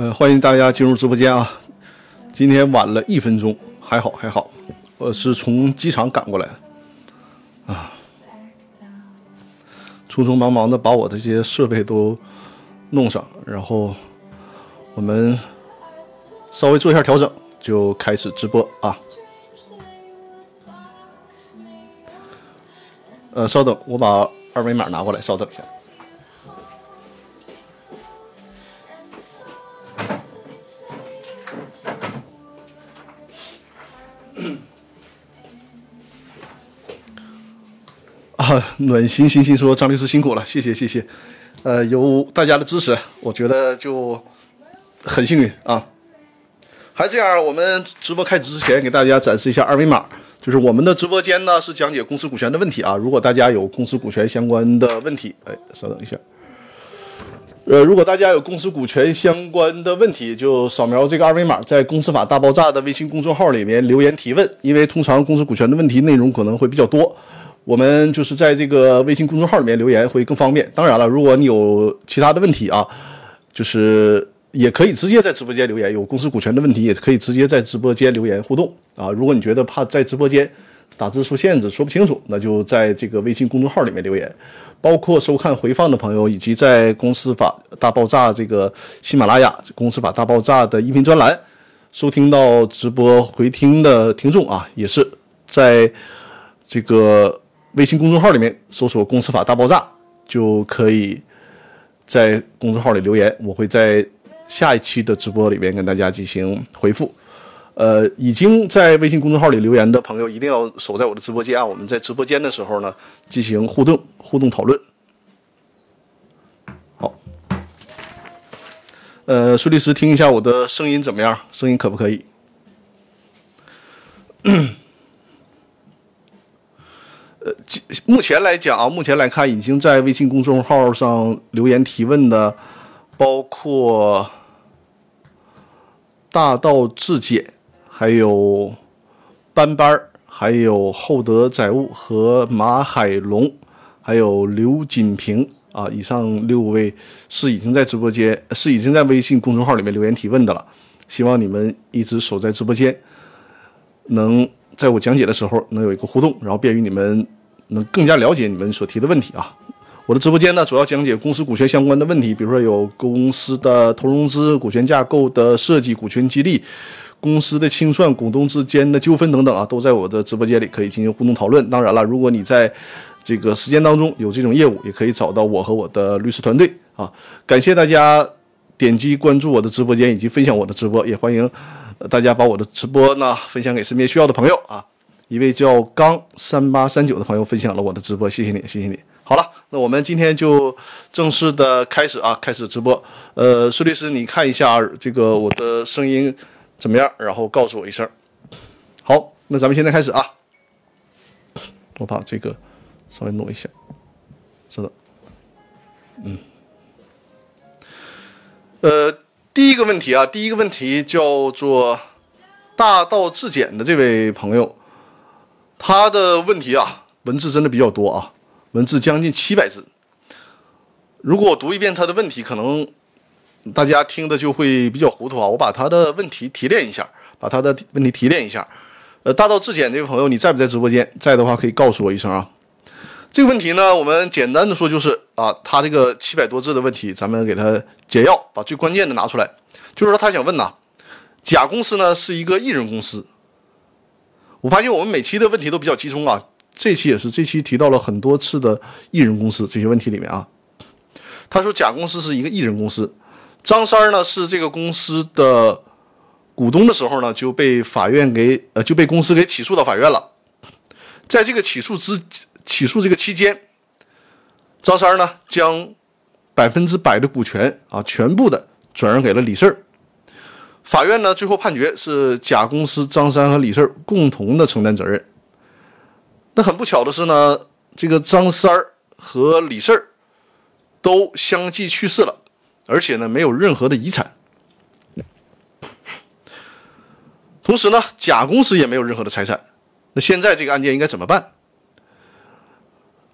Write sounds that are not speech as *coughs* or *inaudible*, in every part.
呃，欢迎大家进入直播间啊！今天晚了一分钟，还好还好，我是从机场赶过来的啊，匆匆忙忙的把我的这些设备都弄上，然后我们稍微做一下调整，就开始直播啊。呃，稍等，我把二维码拿过来，稍等一下。暖心心心说：“张律师辛苦了，谢谢谢谢。呃，有大家的支持，我觉得就很幸运啊。还是这样，我们直播开始之前，给大家展示一下二维码。就是我们的直播间呢是讲解公司股权的问题啊。如果大家有公司股权相关的问题，哎，稍等一下。呃，如果大家有公司股权相关的问题，就扫描这个二维码，在《公司法大爆炸》的微信公众号里面留言提问。因为通常公司股权的问题内容可能会比较多，我们就是在这个微信公众号里面留言会更方便。当然了，如果你有其他的问题啊，就是也可以直接在直播间留言。有公司股权的问题，也可以直接在直播间留言互动啊。如果你觉得怕在直播间打字受限制说不清楚，那就在这个微信公众号里面留言。包括收看回放的朋友，以及在《公司法大爆炸》这个喜马拉雅《公司法大爆炸》的音频专栏收听到直播回听的听众啊，也是在这个微信公众号里面搜索“公司法大爆炸”，就可以在公众号里留言，我会在下一期的直播里面跟大家进行回复。呃，已经在微信公众号里留言的朋友，一定要守在我的直播间啊！我们在直播间的时候呢，进行互动、互动讨论。好，呃，苏律师，听一下我的声音怎么样？声音可不可以？*coughs* 呃，目前来讲啊，目前来看，已经在微信公众号上留言提问的，包括大道至简。还有班班，还有厚德载物和马海龙，还有刘锦平啊，以上六位是已经在直播间，是已经在微信公众号里面留言提问的了。希望你们一直守在直播间，能在我讲解的时候能有一个互动，然后便于你们能更加了解你们所提的问题啊。我的直播间呢，主要讲解公司股权相关的问题，比如说有公司的投融资、股权架构的设计、股权激励。公司的清算、股东之间的纠纷等等啊，都在我的直播间里可以进行互动讨论。当然了，如果你在这个时间当中有这种业务，也可以找到我和我的律师团队啊。感谢大家点击关注我的直播间以及分享我的直播，也欢迎大家把我的直播呢分享给身边需要的朋友啊。一位叫刚三八三九的朋友分享了我的直播，谢谢你，谢谢你。好了，那我们今天就正式的开始啊，开始直播。呃，苏律师，你看一下这个我的声音。怎么样？然后告诉我一声。好，那咱们现在开始啊。我把这个稍微弄一下，是的。嗯。呃，第一个问题啊，第一个问题叫做大道至简的这位朋友，他的问题啊，文字真的比较多啊，文字将近七百字。如果我读一遍他的问题，可能。大家听的就会比较糊涂啊！我把他的问题提炼一下，把他的问题提炼一下。呃，大道至简这位朋友，你在不在直播间？在的话可以告诉我一声啊。这个问题呢，我们简单的说就是啊，他这个七百多字的问题，咱们给他解药，把最关键的拿出来。就是说他想问呐，甲公司呢是一个艺人公司。我发现我们每期的问题都比较集中啊，这期也是，这期提到了很多次的艺人公司这些问题里面啊。他说甲公司是一个艺人公司。张三儿呢是这个公司的股东的时候呢，就被法院给呃就被公司给起诉到法院了。在这个起诉之起诉这个期间，张三儿呢将百分之百的股权啊全部的转让给了李四儿。法院呢最后判决是甲公司张三和李四共同的承担责任。那很不巧的是呢，这个张三和李四都相继去世了。而且呢，没有任何的遗产。同时呢，甲公司也没有任何的财产。那现在这个案件应该怎么办？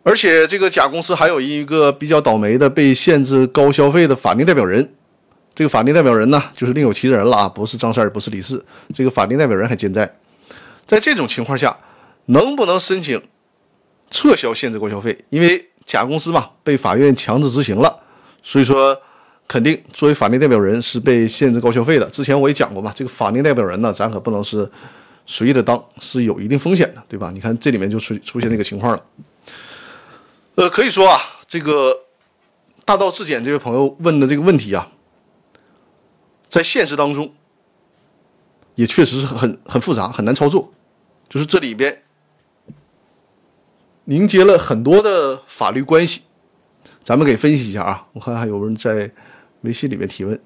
而且这个甲公司还有一个比较倒霉的被限制高消费的法定代表人，这个法定代表人呢，就是另有其人了啊，不是张三，不是李四，这个法定代表人还健在。在这种情况下，能不能申请撤销限制高消费？因为甲公司嘛被法院强制执行了，所以说肯定作为法定代表人是被限制高消费的。之前我也讲过嘛，这个法定代表人呢，咱可不能是随意的当，是有一定风险的，对吧？你看这里面就出出现这个情况了。呃，可以说啊，这个大道至简这位朋友问的这个问题啊，在现实当中也确实是很很复杂，很难操作。就是这里边凝结了很多的法律关系，咱们给分析一下啊。我看还有人在微信里面提问，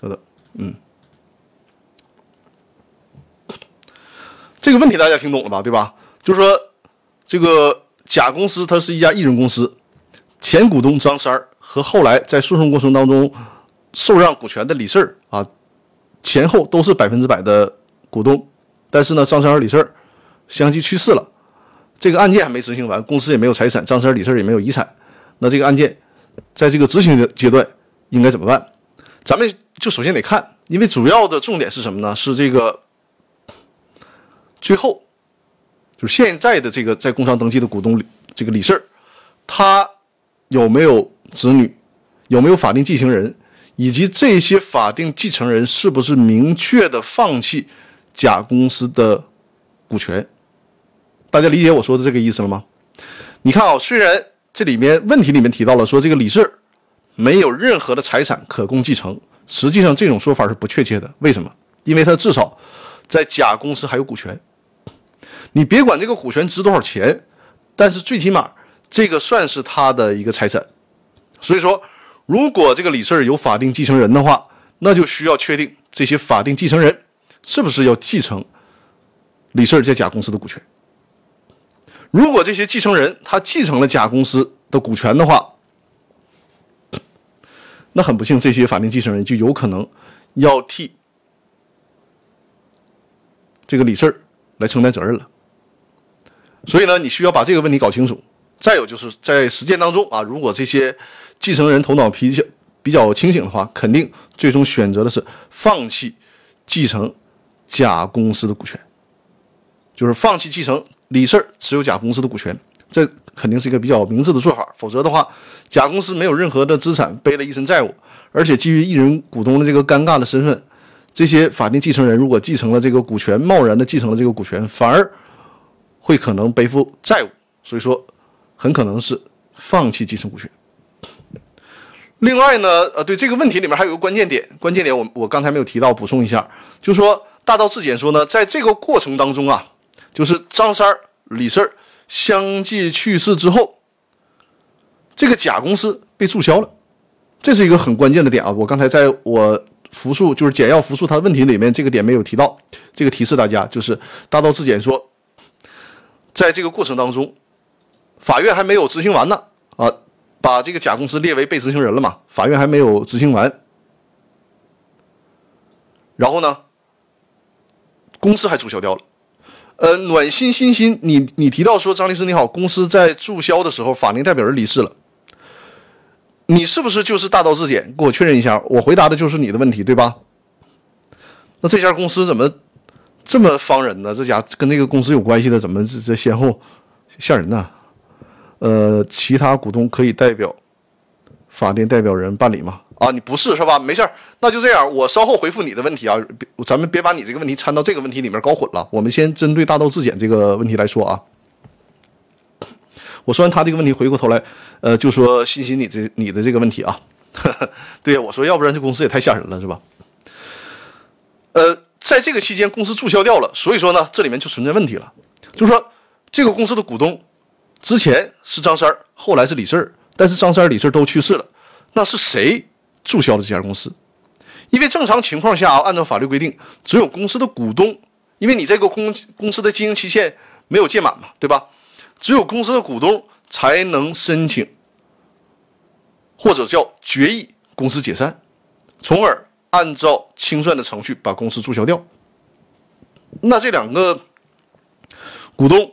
稍等，嗯，这个问题大家听懂了吧？对吧？就是说，这个甲公司它是一家艺人公司，前股东张三儿和后来在诉讼过程当中受让股权的李四儿啊，前后都是百分之百的股东。但是呢，张三儿、李四儿相继去世了，这个案件还没执行完，公司也没有财产，张三儿、李四儿也没有遗产。那这个案件在这个执行的阶段应该怎么办？咱们就首先得看，因为主要的重点是什么呢？是这个最后。就是现在的这个在工商登记的股东这个李四儿，他有没有子女，有没有法定继承人，以及这些法定继承人是不是明确的放弃甲公司的股权？大家理解我说的这个意思了吗？你看啊，虽然这里面问题里面提到了说这个李四没有任何的财产可供继承，实际上这种说法是不确切的。为什么？因为他至少在甲公司还有股权。你别管这个股权值多少钱，但是最起码这个算是他的一个财产。所以说，如果这个李四有法定继承人的话，那就需要确定这些法定继承人是不是要继承李四在甲公司的股权。如果这些继承人他继承了甲公司的股权的话，那很不幸，这些法定继承人就有可能要替这个李四来承担责任了。所以呢，你需要把这个问题搞清楚。再有就是在实践当中啊，如果这些继承人头脑比较比较清醒的话，肯定最终选择的是放弃继承甲公司的股权，就是放弃继承李四持有甲公司的股权，这肯定是一个比较明智的做法。否则的话，甲公司没有任何的资产，背了一身债务，而且基于一人股东的这个尴尬的身份，这些法定继承人如果继承了这个股权，贸然的继承了这个股权，反而。会可能背负债务，所以说很可能是放弃继承股权。另外呢，呃，对这个问题里面还有个关键点，关键点我我刚才没有提到，补充一下，就说大道至简说呢，在这个过程当中啊，就是张三儿、李四儿相继去世之后，这个甲公司被注销了，这是一个很关键的点啊。我刚才在我复述就是简要复述他的问题里面，这个点没有提到，这个提示大家，就是大道至简说。在这个过程当中，法院还没有执行完呢，啊，把这个甲公司列为被执行人了嘛？法院还没有执行完，然后呢，公司还注销掉了。呃，暖心心心，你你提到说张律师你好，公司在注销的时候，法定代表人离世了，你是不是就是大道质检？给我确认一下，我回答的就是你的问题，对吧？那这家公司怎么？这么方人呢？这家跟那个公司有关系的，怎么这这先后吓人呢？呃，其他股东可以代表法定代表人办理吗？啊，你不是是吧？没事儿，那就这样，我稍后回复你的问题啊。咱们别把你这个问题掺到这个问题里面搞混了。我们先针对大道质检这个问题来说啊。我说完他这个问题，回过头来，呃，就说欣欣你这你的这个问题啊。*laughs* 对呀，我说要不然这公司也太吓人了，是吧？呃。在这个期间，公司注销掉了，所以说呢，这里面就存在问题了。就是说，这个公司的股东之前是张三儿，后来是李四儿，但是张三儿、李四儿都去世了，那是谁注销的这家公司？因为正常情况下啊，按照法律规定，只有公司的股东，因为你这个公公司的经营期限没有届满嘛，对吧？只有公司的股东才能申请或者叫决议公司解散，从而。按照清算的程序把公司注销掉，那这两个股东，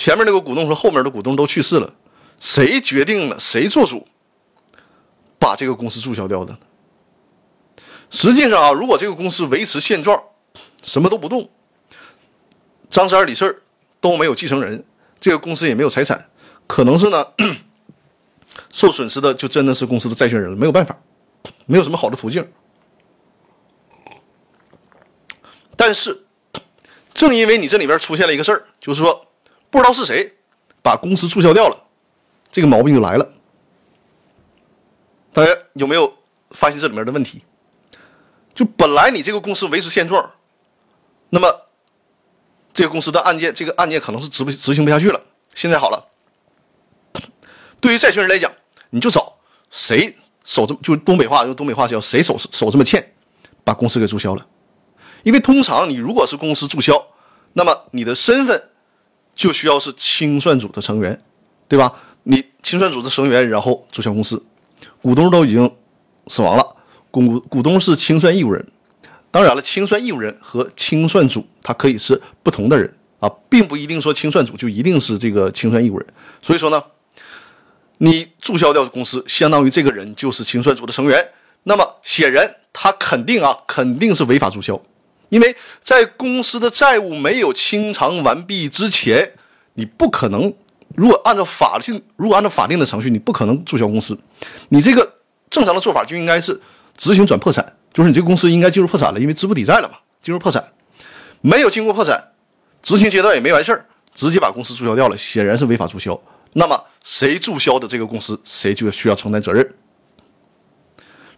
前面那个股东和后面的股东都去世了，谁决定了？谁做主？把这个公司注销掉的？实际上啊，如果这个公司维持现状，什么都不动，张三李四都没有继承人，这个公司也没有财产，可能是呢，*clears throat* 受损失的就真的是公司的债权人了，没有办法，没有什么好的途径。但是，正因为你这里边出现了一个事儿，就是说不知道是谁把公司注销掉了，这个毛病就来了。大家有没有发现这里面的问题？就本来你这个公司维持现状，那么这个公司的案件，这个案件可能是执不执行不下去了。现在好了，对于债权人来讲，你就找谁手这么就东北话，用东北话叫谁手手这么欠，把公司给注销了。因为通常你如果是公司注销，那么你的身份就需要是清算组的成员，对吧？你清算组的成员，然后注销公司，股东都已经死亡了，股股东是清算义务人。当然了，清算义务人和清算组他可以是不同的人啊，并不一定说清算组就一定是这个清算义务人。所以说呢，你注销掉公司，相当于这个人就是清算组的成员，那么显然他肯定啊，肯定是违法注销。因为在公司的债务没有清偿完毕之前，你不可能，如果按照法定，如果按照法定的程序，你不可能注销公司。你这个正常的做法就应该是执行转破产，就是你这个公司应该进入破产了，因为资不抵债了嘛，进入破产，没有经过破产，执行阶段也没完事儿，直接把公司注销掉了，显然是违法注销。那么谁注销的这个公司，谁就需要承担责任。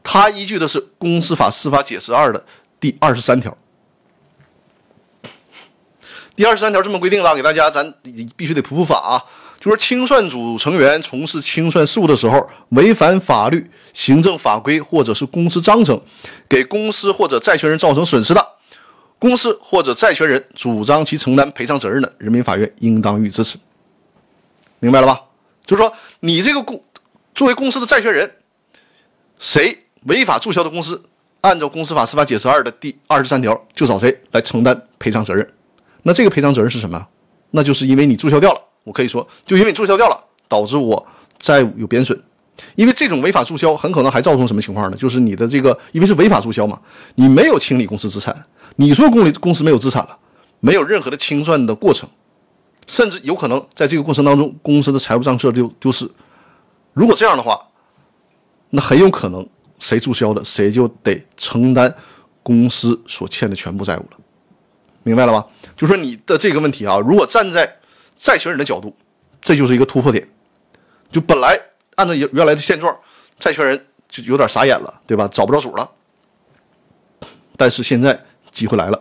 他依据的是《公司法司法解释二》的第二十三条。第二十三条这么规定的，给大家咱必须得普普法啊，就是清算组成员从事清算事务的时候，违反法律、行政法规或者是公司章程，给公司或者债权人造成损失的，公司或者债权人主张其承担赔偿责任的，人民法院应当予以支持。明白了吧？就是说，你这个公作为公司的债权人，谁违法注销的公司，按照公司法司法解释二的第二十三条，就找谁来承担赔偿责任。那这个赔偿责任是什么？那就是因为你注销掉了，我可以说，就因为你注销掉了，导致我债务有贬损。因为这种违法注销很可能还造成什么情况呢？就是你的这个，因为是违法注销嘛，你没有清理公司资产，你说公理公司没有资产了，没有任何的清算的过程，甚至有可能在这个过程当中，公司的财务账册丢丢失。如果这样的话，那很有可能谁注销的，谁就得承担公司所欠的全部债务了。明白了吧？就说你的这个问题啊，如果站在债权人的角度，这就是一个突破点。就本来按照原原来的现状，债权人就有点傻眼了，对吧？找不着主了。但是现在机会来了，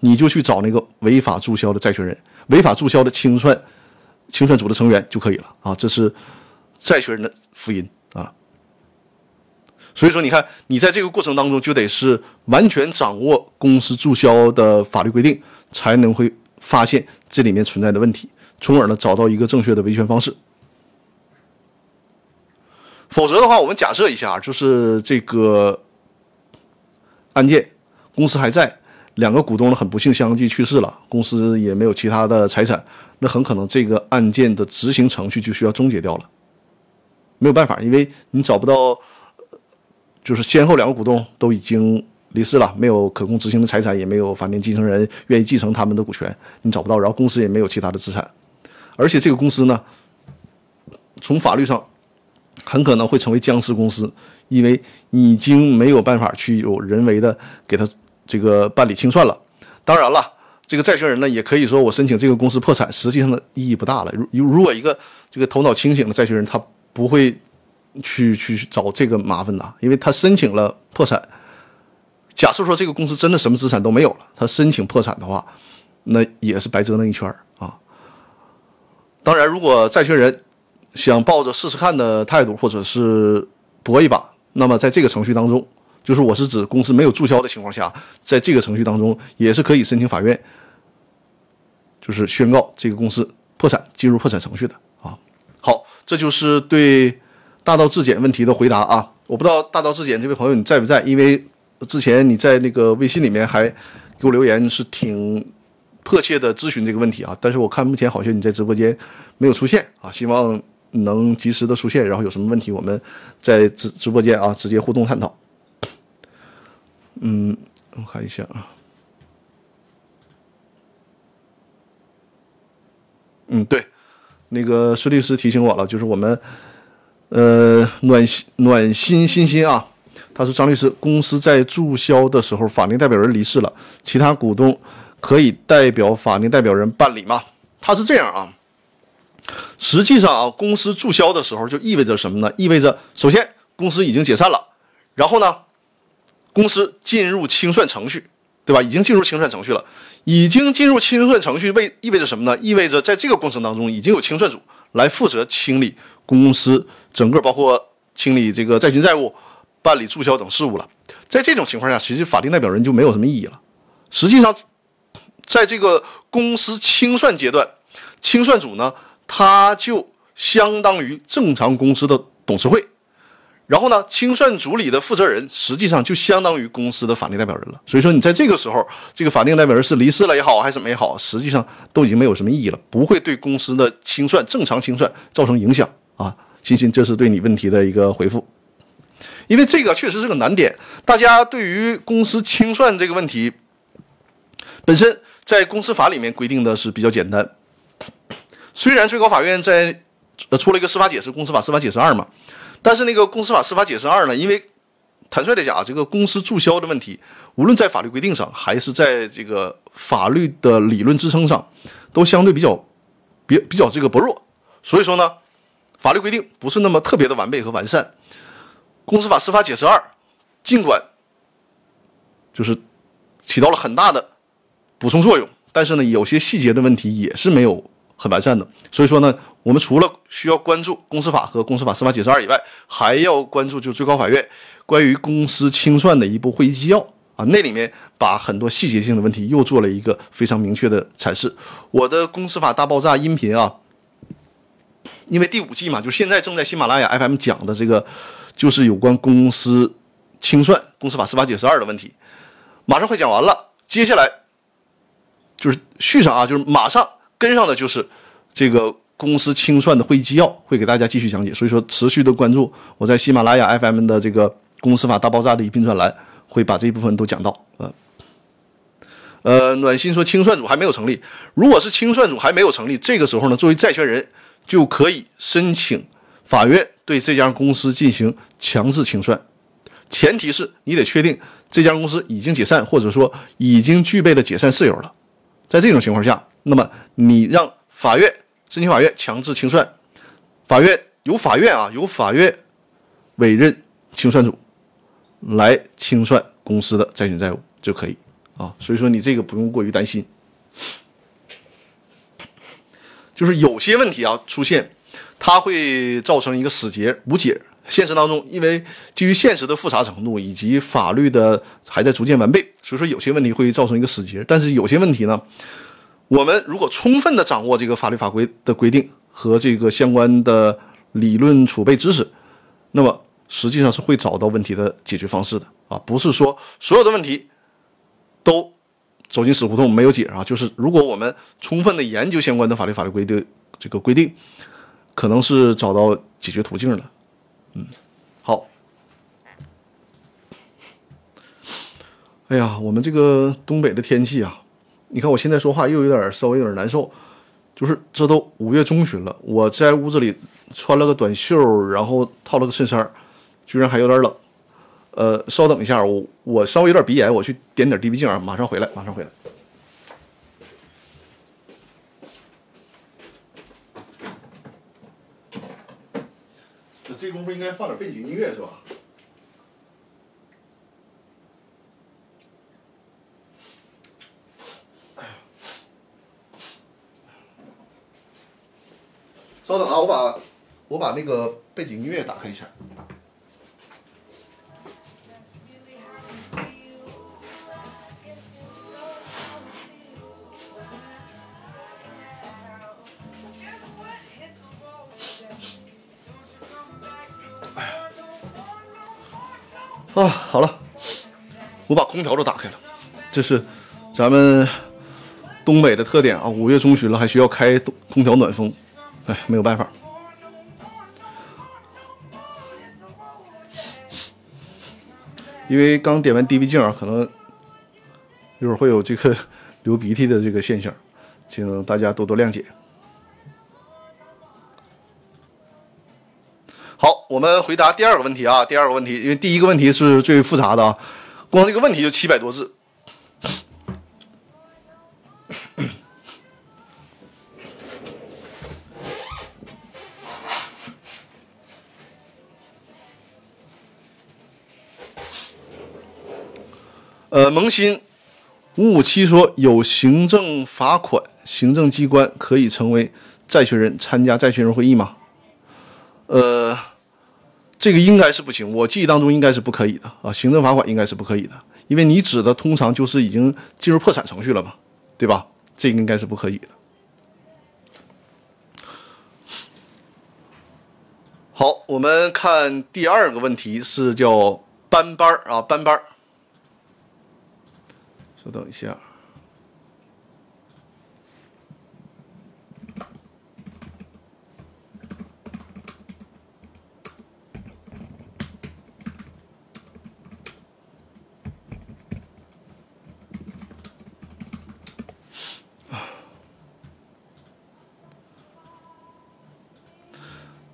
你就去找那个违法注销的债权人、违法注销的清算清算组的成员就可以了啊！这是债权人的福音啊。所以说，你看，你在这个过程当中就得是完全掌握公司注销的法律规定，才能会发现这里面存在的问题，从而呢找到一个正确的维权方式。否则的话，我们假设一下，就是这个案件，公司还在，两个股东呢很不幸相继去世了，公司也没有其他的财产，那很可能这个案件的执行程序就需要终结掉了，没有办法，因为你找不到。就是先后两个股东都已经离世了，没有可供执行的财产，也没有法定继承人愿意继承他们的股权，你找不到。然后公司也没有其他的资产，而且这个公司呢，从法律上很可能会成为僵尸公司，因为已经没有办法去有人为的给他这个办理清算了。当然了，这个债权人呢，也可以说我申请这个公司破产，实际上的意义不大了。如如果一个这个头脑清醒的债权人，他不会。去去找这个麻烦的，因为他申请了破产。假设说这个公司真的什么资产都没有了，他申请破产的话，那也是白折腾一圈啊。当然，如果债权人想抱着试试看的态度，或者是搏一把，那么在这个程序当中，就是我是指公司没有注销的情况下，在这个程序当中也是可以申请法院，就是宣告这个公司破产，进入破产程序的啊。好，这就是对。大道质检问题的回答啊，我不知道大道质检这位朋友你在不在？因为之前你在那个微信里面还给我留言，是挺迫切的咨询这个问题啊。但是我看目前好像你在直播间没有出现啊，希望能及时的出现，然后有什么问题我们在直直播间啊直接互动探讨。嗯，我看一下啊。嗯，对，那个孙律师提醒我了，就是我们，呃，暖心暖心心心啊，他说张律师，公司在注销的时候，法定代表人离世了，其他股东可以代表法定代表人办理吗？他是这样啊，实际上啊，公司注销的时候就意味着什么呢？意味着首先公司已经解散了，然后呢，公司进入清算程序，对吧？已经进入清算程序了。已经进入清算程序，为意味着什么呢？意味着在这个过程当中，已经有清算组来负责清理公司整个，包括清理这个债权债务、办理注销等事务了。在这种情况下，其实法定代表人就没有什么意义了。实际上，在这个公司清算阶段，清算组呢，它就相当于正常公司的董事会。然后呢，清算组里的负责人实际上就相当于公司的法定代表人了。所以说，你在这个时候，这个法定代表人是离世了也好，还是怎么也好，实际上都已经没有什么意义了，不会对公司的清算正常清算造成影响啊。欣欣，这是对你问题的一个回复，因为这个确实是个难点。大家对于公司清算这个问题，本身在公司法里面规定的是比较简单。虽然最高法院在呃出了一个司法解释，公司法司法解释二嘛。但是那个公司法司法解释二呢？因为坦率的讲，这个公司注销的问题，无论在法律规定上，还是在这个法律的理论支撑上，都相对比较比比较这个薄弱。所以说呢，法律规定不是那么特别的完备和完善。公司法司法解释二，尽管就是起到了很大的补充作用，但是呢，有些细节的问题也是没有很完善的。所以说呢。我们除了需要关注公司法和公司法司法解释二以外，还要关注就最高法院关于公司清算的一部会议纪要啊，那里面把很多细节性的问题又做了一个非常明确的阐释。我的公司法大爆炸音频啊，因为第五季嘛，就现在正在喜马拉雅 FM 讲的这个，就是有关公司清算、公司法司法解释二的问题，马上快讲完了。接下来就是续上啊，就是马上跟上的就是这个。公司清算的会议纪要会给大家继续讲解，所以说持续的关注我在喜马拉雅 FM 的这个公司法大爆炸的一篇专栏，会把这一部分都讲到。呃，呃，暖心说清算组还没有成立，如果是清算组还没有成立，这个时候呢，作为债权人就可以申请法院对这家公司进行强制清算，前提是你得确定这家公司已经解散，或者说已经具备了解散事由了。在这种情况下，那么你让法院。申请法院强制清算，法院由法院啊，由法院委任清算组来清算公司的债权债务就可以啊。所以说你这个不用过于担心，就是有些问题啊出现，它会造成一个死结无解。现实当中，因为基于现实的复杂程度以及法律的还在逐渐完备，所以说有些问题会造成一个死结。但是有些问题呢？我们如果充分的掌握这个法律法规的规定和这个相关的理论储备知识，那么实际上是会找到问题的解决方式的啊，不是说所有的问题都走进死胡同没有解啊。就是如果我们充分的研究相关的法律法律规定这个规定，可能是找到解决途径的。嗯，好。哎呀，我们这个东北的天气啊。你看我现在说话又有点稍微有点难受，就是这都五月中旬了，我在屋子里穿了个短袖，然后套了个衬衫，居然还有点冷。呃，稍等一下，我我稍微有点鼻炎，我去点点 D B 镜啊，马上回来，马上回来。这功夫应该放点背景音乐是吧？稍等啊，我把我把那个背景音乐打开一下。啊，好了，我把空调都打开了，这是咱们东北的特点啊。五月中旬了，还需要开空调暖风。哎，没有办法。因为刚点完 DV 镜啊，可能一会儿会有这个 *laughs* 流鼻涕的这个现象，请大家多多谅解。好，我们回答第二个问题啊，第二个问题，因为第一个问题是最复杂的啊，光这个问题就七百多字，呃，萌新五五七说有行政罚款，行政机关可以成为债权人参加债权人会议吗？呃，这个应该是不行，我记忆当中应该是不可以的啊，行政罚款应该是不可以的，因为你指的通常就是已经进入破产程序了嘛，对吧？这个应该是不可以的。好，我们看第二个问题是叫班班儿啊，班班儿。稍等一下。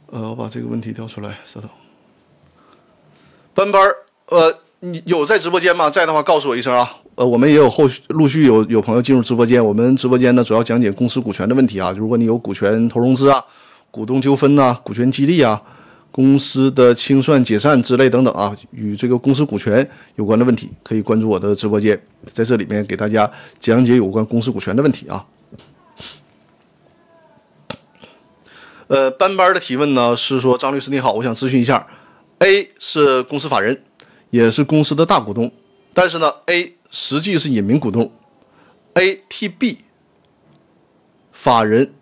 呃，我把这个问题调出来，稍等。班班儿，呃，你有在直播间吗？在的话，告诉我一声啊。呃，我们也有后续陆续有有朋友进入直播间。我们直播间呢，主要讲解公司股权的问题啊。如果你有股权投融资啊、股东纠纷呐、股权激励啊、公司的清算解散之类等等啊，与这个公司股权有关的问题，可以关注我的直播间，在这里面给大家讲解有关公司股权的问题啊。呃，班班的提问呢是说，张律师你好，我想咨询一下，A 是公司法人，也是公司的大股东，但是呢，A 实际是隐名股东，A T B 法人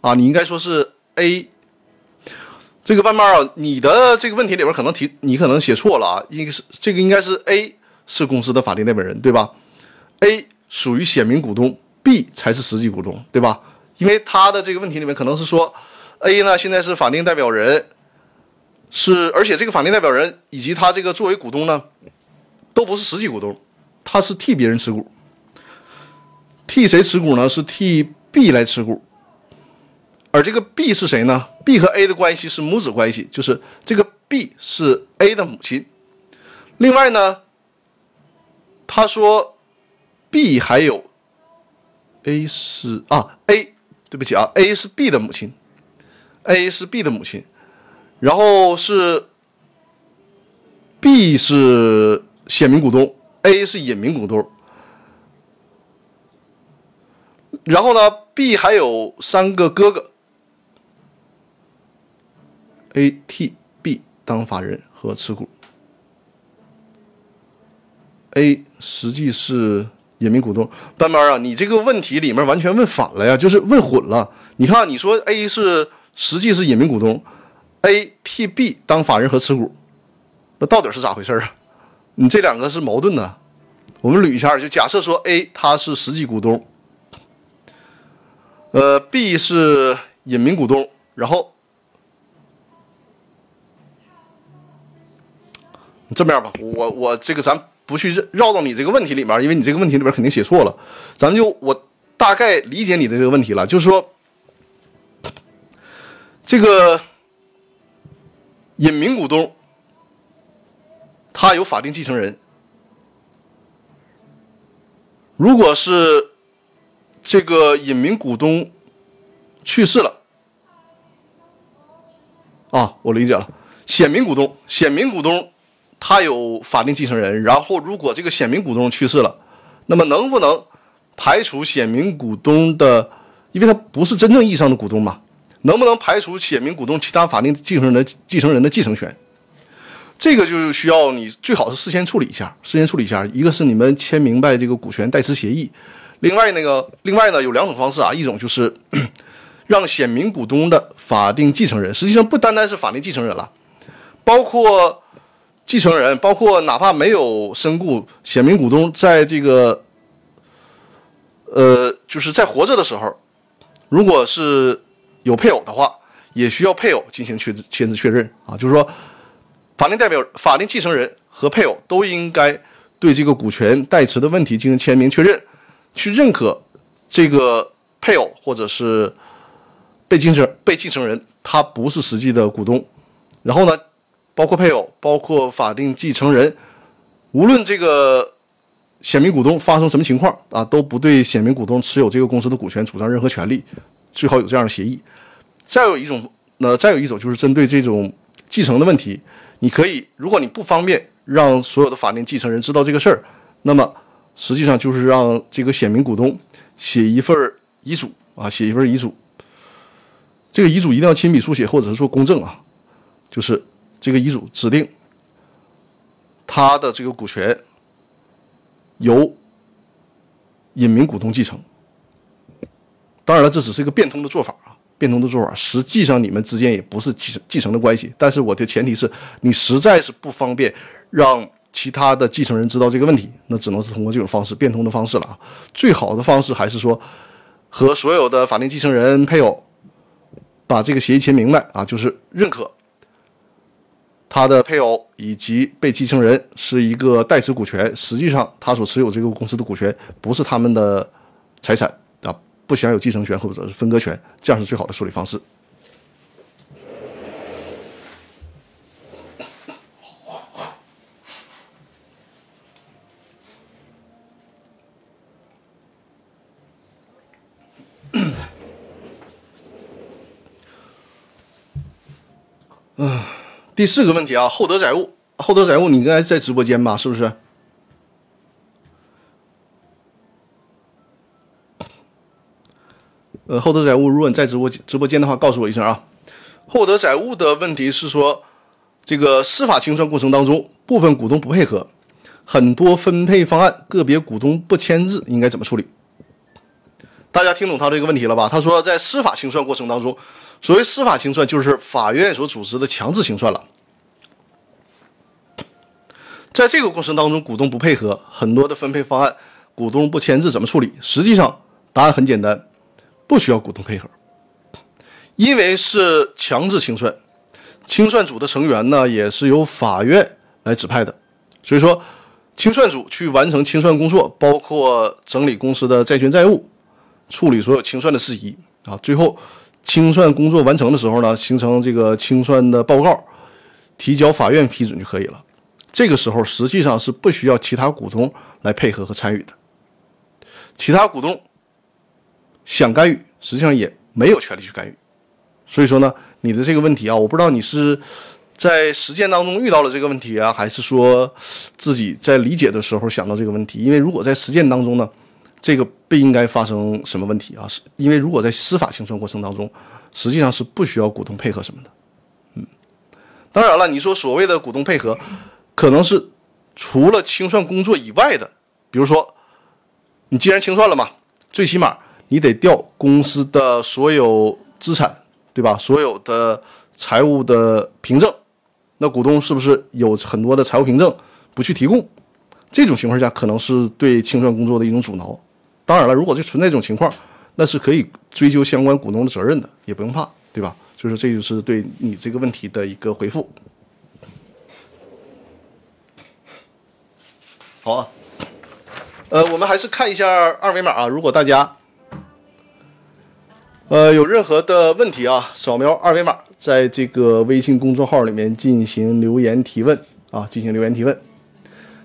啊，你应该说是 A 这个班班啊，你的这个问题里面可能提你可能写错了啊，应该是这个应该是 A 是公司的法定代表人对吧？A 属于显名股东，B 才是实际股东对吧？因为他的这个问题里面可能是说。A 呢，现在是法定代表人，是而且这个法定代表人以及他这个作为股东呢，都不是实际股东，他是替别人持股，替谁持股呢？是替 B 来持股，而这个 B 是谁呢？B 和 A 的关系是母子关系，就是这个 B 是 A 的母亲。另外呢，他说 B 还有 A 是啊 A，对不起啊，A 是 B 的母亲。A 是 B 的母亲，然后是 B 是显名股东，A 是隐名股东。然后呢，B 还有三个哥哥，A、T、B 当法人和持股。A 实际是隐名股东。班班啊，你这个问题里面完全问反了呀，就是问混了。你看，你说 A 是。实际是隐名股东，A T B 当法人和持股，那到底是咋回事啊？你这两个是矛盾的。我们捋一下，就假设说 A 他是实际股东，呃，B 是隐名股东，然后这么样吧，我我这个咱不去绕到你这个问题里面，因为你这个问题里边肯定写错了，咱就我大概理解你的这个问题了，就是说。这个隐名股东，他有法定继承人。如果是这个隐名股东去世了，啊，我理解了。显名股东，显名股东他有法定继承人。然后，如果这个显名股东去世了，那么能不能排除显名股东的？因为他不是真正意义上的股东嘛。能不能排除显名股东其他法定继承人的继承人的继承权？这个就需要你最好是事先处理一下，事先处理一下。一个是你们签明白这个股权代持协议，另外那个另外呢有两种方式啊，一种就是 *clears throat* 让显名股东的法定继承人，实际上不单单是法定继承人了，包括继承人，包括哪怕没有身故，显名股东在这个呃就是在活着的时候，如果是有配偶的话，也需要配偶进行确签字确认啊，就是说，法定代表、法定继承人和配偶都应该对这个股权代持的问题进行签名确认，去认可这个配偶或者是被继承被继承人他不是实际的股东。然后呢，包括配偶、包括法定继承人，无论这个显名股东发生什么情况啊，都不对显名股东持有这个公司的股权主张任何权利，最好有这样的协议。再有一种，那再有一种就是针对这种继承的问题，你可以，如果你不方便让所有的法定继承人知道这个事儿，那么实际上就是让这个显名股东写一份遗嘱啊，写一份遗嘱。这个遗嘱一定要亲笔书写或者是做公证啊。就是这个遗嘱指定他的这个股权由隐名股东继承。当然了，这只是一个变通的做法啊，变通的做法。实际上你们之间也不是继承继承的关系。但是我的前提是你实在是不方便让其他的继承人知道这个问题，那只能是通过这种方式变通的方式了啊。最好的方式还是说和所有的法定继承人配偶把这个协议签明白啊，就是认可。他的配偶以及被继承人是一个代持股权，实际上他所持有这个公司的股权不是他们的财产啊，不享有继承权或者是分割权，这样是最好的处理方式。嗯。第四个问题啊，厚德载物，厚德载物，你应该在直播间吧？是不是？呃，厚德载物，如果你在直播直播间的话，告诉我一声啊。厚德载物的问题是说，这个司法清算过程当中，部分股东不配合，很多分配方案个别股东不签字，应该怎么处理？大家听懂他这个问题了吧？他说，在司法清算过程当中。所谓司法清算，就是法院所组织的强制清算了。在这个过程当中，股东不配合，很多的分配方案，股东不签字，怎么处理？实际上，答案很简单，不需要股东配合，因为是强制清算，清算组的成员呢，也是由法院来指派的。所以说，清算组去完成清算工作，包括整理公司的债权债务，处理所有清算的事宜啊，最后。清算工作完成的时候呢，形成这个清算的报告，提交法院批准就可以了。这个时候实际上是不需要其他股东来配合和参与的。其他股东想干预，实际上也没有权利去干预。所以说呢，你的这个问题啊，我不知道你是在实践当中遇到了这个问题啊，还是说自己在理解的时候想到这个问题。因为如果在实践当中呢，这个不应该发生什么问题啊？是因为如果在司法清算过程当中，实际上是不需要股东配合什么的。嗯，当然了，你说所谓的股东配合，可能是除了清算工作以外的，比如说，你既然清算了嘛，最起码你得调公司的所有资产，对吧？所有的财务的凭证，那股东是不是有很多的财务凭证不去提供？这种情况下，可能是对清算工作的一种阻挠。当然了，如果就存在这种情况，那是可以追究相关股东的责任的，也不用怕，对吧？就是这就是对你这个问题的一个回复。好啊，呃，我们还是看一下二维码啊。如果大家呃有任何的问题啊，扫描二维码，在这个微信公众号里面进行留言提问啊，进行留言提问。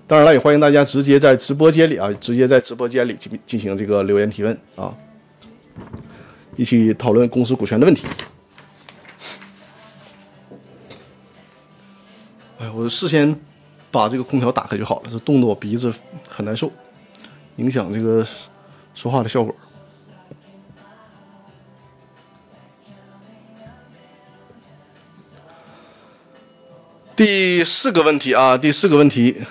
当然了，也欢迎大家直接在直播间里啊，直接在直播间里进进行这个留言提问啊，一起讨论公司股权的问题。哎，我事先把这个空调打开就好了，这冻得我鼻子很难受，影响这个说话的效果。第四个问题啊，第四个问题。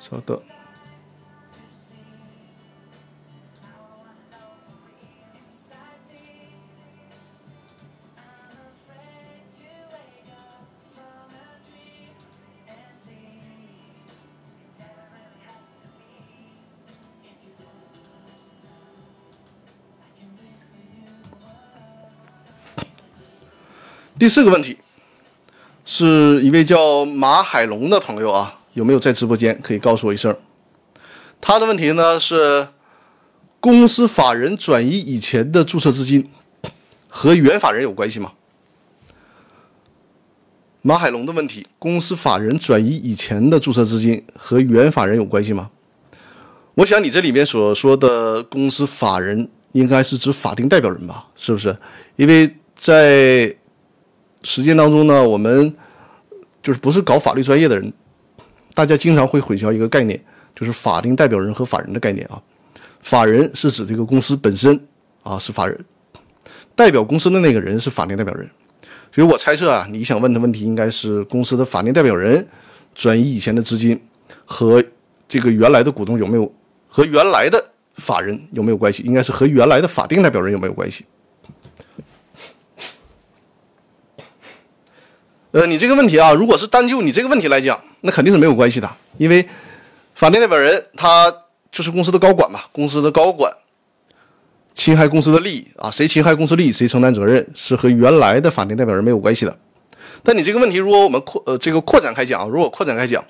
稍等。第四个问题，是一位叫马海龙的朋友啊，有没有在直播间？可以告诉我一声。他的问题呢是，公司法人转移以前的注册资金和原法人有关系吗？马海龙的问题：公司法人转移以前的注册资金和原法人有关系吗？我想你这里面所说的公司法人应该是指法定代表人吧？是不是？因为在实践当中呢，我们就是不是搞法律专业的人，大家经常会混淆一个概念，就是法定代表人和法人的概念啊。法人是指这个公司本身啊是法人，代表公司的那个人是法定代表人。所以我猜测啊，你想问的问题应该是公司的法定代表人转移以前的资金和这个原来的股东有没有和原来的法人有没有关系？应该是和原来的法定代表人有没有关系？呃，你这个问题啊，如果是单就你这个问题来讲，那肯定是没有关系的，因为法定代表人他就是公司的高管嘛，公司的高管。侵害公司的利益啊，谁侵害公司利益，谁承担责任，是和原来的法定代表人没有关系的。但你这个问题，如果我们扩呃这个扩展开讲，如果扩展开讲，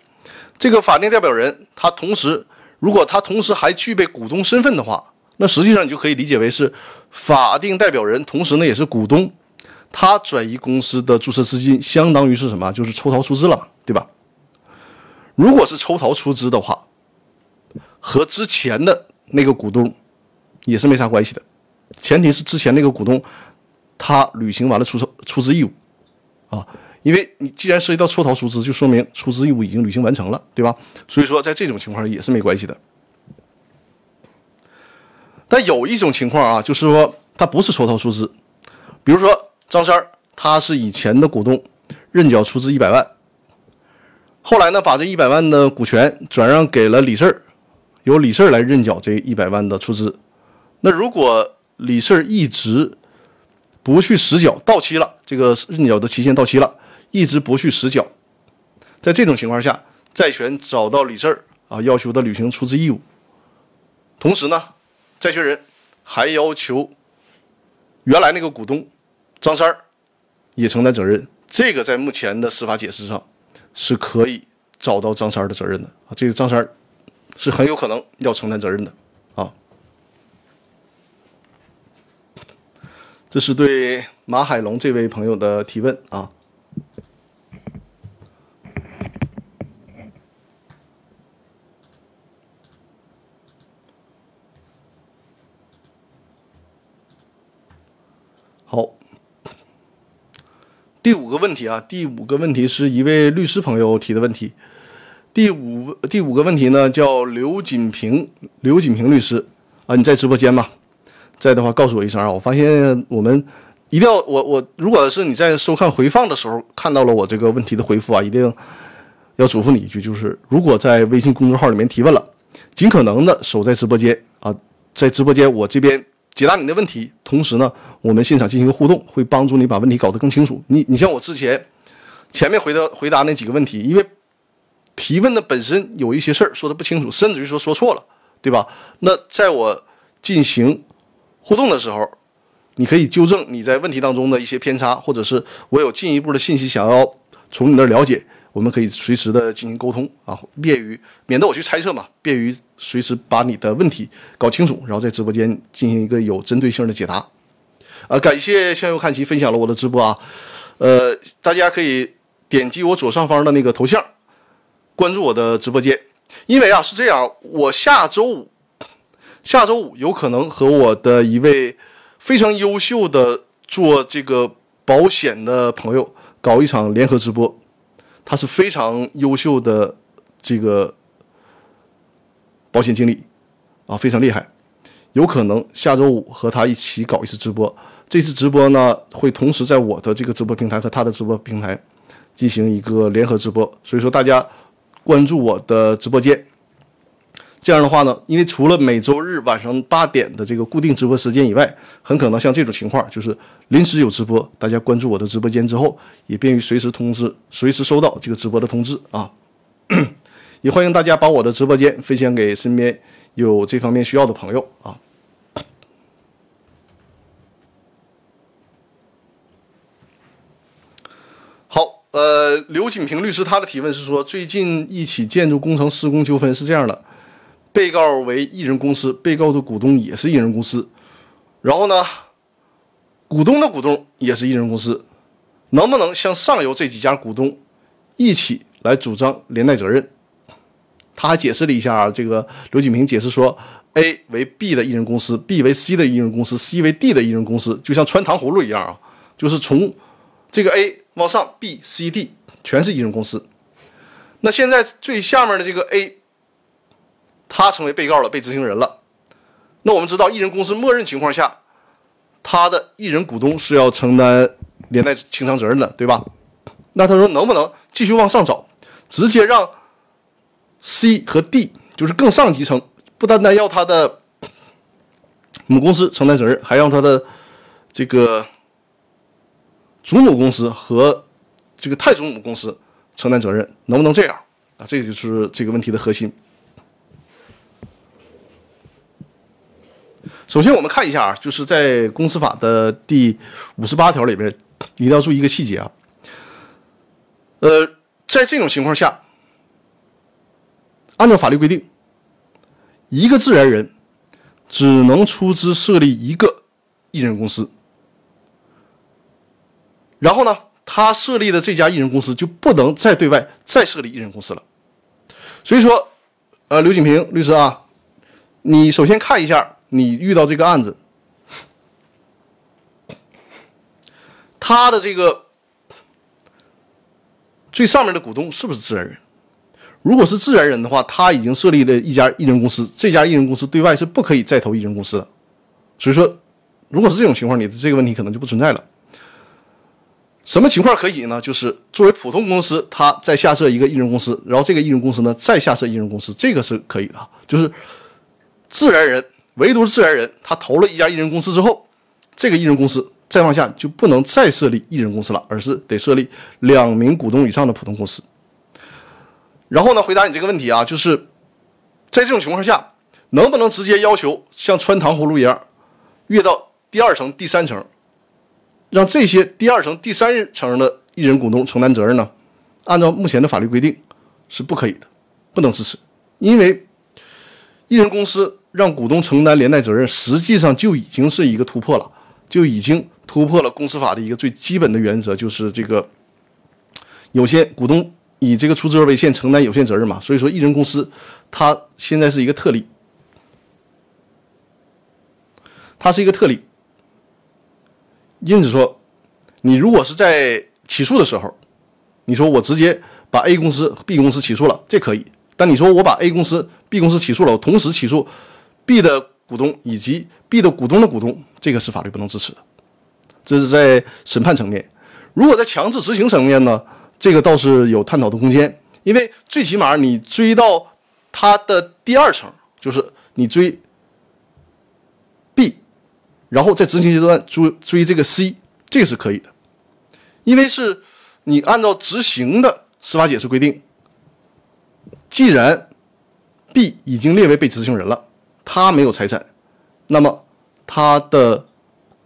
这个法定代表人他同时，如果他同时还具备股东身份的话，那实际上你就可以理解为是法定代表人同时呢也是股东，他转移公司的注册资金，相当于是什么？就是抽逃出资了，对吧？如果是抽逃出资的话，和之前的那个股东。也是没啥关系的，前提是之前那个股东他履行完了出出资义务啊，因为你既然涉及到抽逃出资，就说明出资义务已经履行完成了，对吧？所以说在这种情况也是没关系的。但有一种情况啊，就是说他不是抽逃出资，比如说张三儿他是以前的股东，认缴出资一百万，后来呢把这一百万的股权转让给了李四儿，由李四儿来认缴这一百万的出资。那如果李四一直不去实缴，到期了，这个认缴的期限到期了，一直不去实缴，在这种情况下，债权找到李四啊，要求他履行出资义务，同时呢，债权人还要求原来那个股东张三也承担责任，这个在目前的司法解释上是可以找到张三的责任的啊，这个张三是很有可能要承担责任的啊。这是对马海龙这位朋友的提问啊。好，第五个问题啊，第五个问题是一位律师朋友提的问题。第五第五个问题呢，叫刘锦平，刘锦平律师啊，你在直播间吗？在的话，告诉我一声啊！我发现我们一定要我我，如果是你在收看回放的时候看到了我这个问题的回复啊，一定要嘱咐你一句，就是如果在微信公众号里面提问了，尽可能的守在直播间啊，在直播间我这边解答你的问题，同时呢，我们现场进行一个互动，会帮助你把问题搞得更清楚。你你像我之前前面回答回答那几个问题，因为提问的本身有一些事儿说的不清楚，甚至于说说错了，对吧？那在我进行互动的时候，你可以纠正你在问题当中的一些偏差，或者是我有进一步的信息想要从你那儿了解，我们可以随时的进行沟通啊，便于免得我去猜测嘛，便于随时把你的问题搞清楚，然后在直播间进行一个有针对性的解答。啊，感谢向右看齐分享了我的直播啊，呃，大家可以点击我左上方的那个头像，关注我的直播间，因为啊是这样，我下周五。下周五有可能和我的一位非常优秀的做这个保险的朋友搞一场联合直播，他是非常优秀的这个保险经理啊，非常厉害，有可能下周五和他一起搞一次直播。这次直播呢，会同时在我的这个直播平台和他的直播平台进行一个联合直播，所以说大家关注我的直播间。这样的话呢，因为除了每周日晚上八点的这个固定直播时间以外，很可能像这种情况，就是临时有直播，大家关注我的直播间之后，也便于随时通知、随时收到这个直播的通知啊。也欢迎大家把我的直播间分享给身边有这方面需要的朋友啊。好呃，刘锦平律师他的提问是说，最近一起建筑工程施工纠纷是这样的，被告为一人公司，被告的股东也是一人公司，然后呢，股东的股东也是一人公司，能不能向上游这几家股东一起来主张连带责任？他还解释了一下，这个刘锦平解释说，A 为 B 的一人公司，B 为 C 的一人公司，C 为 D 的一人公司，就像穿糖葫芦一样啊，就是从这个 A。往上，B、C、D 全是一人公司。那现在最下面的这个 A，他成为被告了，被执行人了。那我们知道，一人公司默认情况下，他的一人股东是要承担连带清偿责任的，对吧？那他说能不能继续往上找，直接让 C 和 D，就是更上级层，不单单要他的母公司承担责任，还让他的这个。祖母公司和这个太祖母公司承担责任，能不能这样啊？这个就是这个问题的核心。首先，我们看一下啊，就是在公司法的第五十八条里边，一定要注意一个细节啊。呃，在这种情况下，按照法律规定，一个自然人只能出资设立一个一人公司。然后呢，他设立的这家艺人公司就不能再对外再设立艺人公司了。所以说，呃，刘锦平律师啊，你首先看一下你遇到这个案子，他的这个最上面的股东是不是自然人？如果是自然人的话，他已经设立了一家艺人公司，这家艺人公司对外是不可以再投艺人公司的。所以说，如果是这种情况，你的这个问题可能就不存在了。什么情况可以呢？就是作为普通公司，他再下设一个艺人公司，然后这个艺人公司呢再下设艺人公司，这个是可以的。就是自然人，唯独是自然人，他投了一家艺人公司之后，这个艺人公司再往下就不能再设立艺人公司了，而是得设立两名股东以上的普通公司。然后呢，回答你这个问题啊，就是在这种情况下，能不能直接要求像穿糖葫芦一样，越到第二层、第三层？让这些第二层、第三层的艺人股东承担责任呢？按照目前的法律规定是不可以的，不能支持。因为艺人公司让股东承担连带责任，实际上就已经是一个突破了，就已经突破了公司法的一个最基本的原则，就是这个有限股东以这个出资额为限，承担有限责任嘛。所以说，艺人公司它现在是一个特例，它是一个特例。因此说，你如果是在起诉的时候，你说我直接把 A 公司、B 公司起诉了，这可以。但你说我把 A 公司、B 公司起诉了，我同时起诉 B 的股东以及 B 的股东的股东，这个是法律不能支持的。这是在审判层面。如果在强制执行层面呢，这个倒是有探讨的空间。因为最起码你追到它的第二层，就是你追 B，。然后在执行阶段追追这个 C，这个是可以的，因为是你按照执行的司法解释规定，既然 B 已经列为被执行人了，他没有财产，那么他的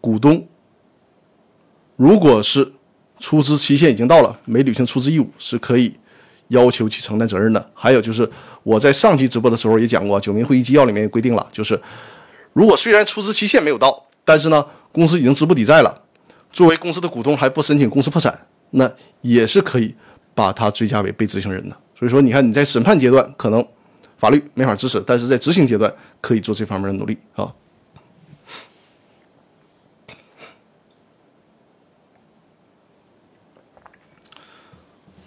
股东如果是出资期限已经到了，没履行出资义务，是可以要求其承担责任的。还有就是我在上期直播的时候也讲过，九民会议纪要里面也规定了，就是如果虽然出资期限没有到。但是呢，公司已经资不抵债了，作为公司的股东还不申请公司破产，那也是可以把他追加为被执行人的。所以说，你看你在审判阶段可能法律没法支持，但是在执行阶段可以做这方面的努力啊。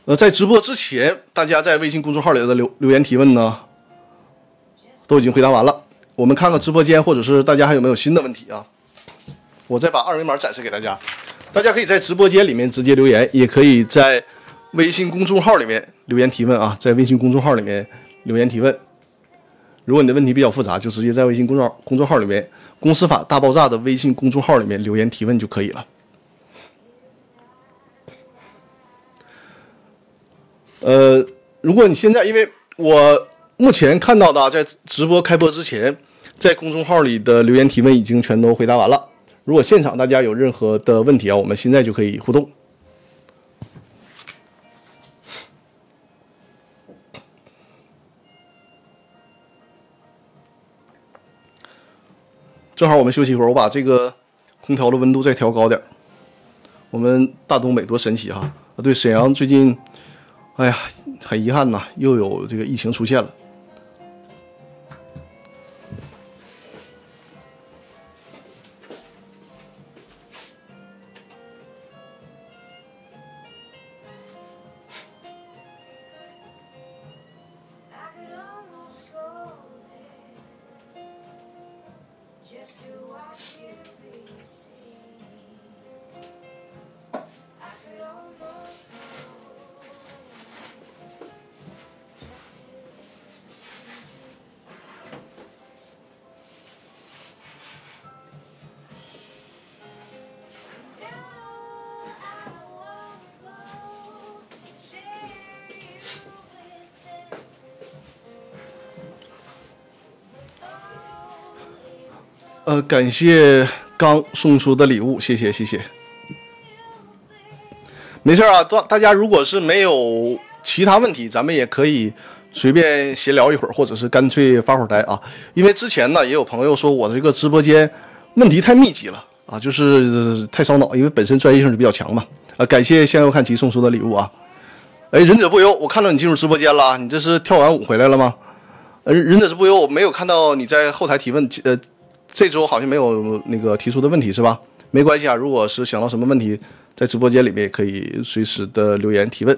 呃，在直播之前，大家在微信公众号里的留留言提问呢，都已经回答完了。我们看看直播间，或者是大家还有没有新的问题啊？我再把二维码展示给大家，大家可以在直播间里面直接留言，也可以在微信公众号里面留言提问啊，在微信公众号里面留言提问。如果你的问题比较复杂，就直接在微信公众号公众号里面“公司法大爆炸”的微信公众号里面留言提问就可以了。呃，如果你现在，因为我目前看到的，在直播开播之前，在公众号里的留言提问已经全都回答完了。如果现场大家有任何的问题啊，我们现在就可以互动。正好我们休息一会儿，我把这个空调的温度再调高点儿。我们大东北多神奇哈！啊，对，沈阳最近，哎呀，很遗憾呐，又有这个疫情出现了。呃，感谢刚送出的礼物，谢谢谢谢。没事啊，大大家如果是没有其他问题，咱们也可以随便闲聊一会儿，或者是干脆发会儿呆啊。因为之前呢，也有朋友说我这个直播间问题太密集了啊，就是太烧脑，因为本身专业性就比较强嘛。啊，感谢向右看齐送出的礼物啊。哎，忍者不忧，我看到你进入直播间了，你这是跳完舞回来了吗？呃，忍者不忧，我没有看到你在后台提问，呃。这周好像没有那个提出的问题是吧？没关系啊，如果是想到什么问题，在直播间里面也可以随时的留言提问。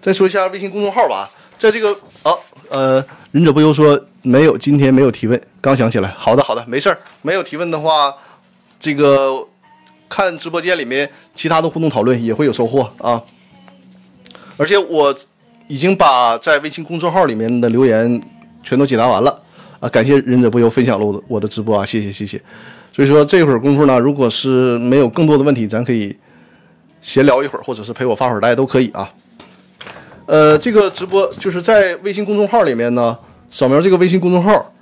再说一下微信公众号吧，在这个啊呃，忍者不忧说没有，今天没有提问，刚想起来。好的好的，没事儿，没有提问的话，这个看直播间里面其他的互动讨论也会有收获啊，而且我。已经把在微信公众号里面的留言全都解答完了啊！感谢忍者不忧分享了我的我的直播啊，谢谢谢谢。所以说这会儿功夫呢，如果是没有更多的问题，咱可以闲聊一会儿，或者是陪我发会儿呆都可以啊。呃，这个直播就是在微信公众号里面呢，扫描这个微信公众号，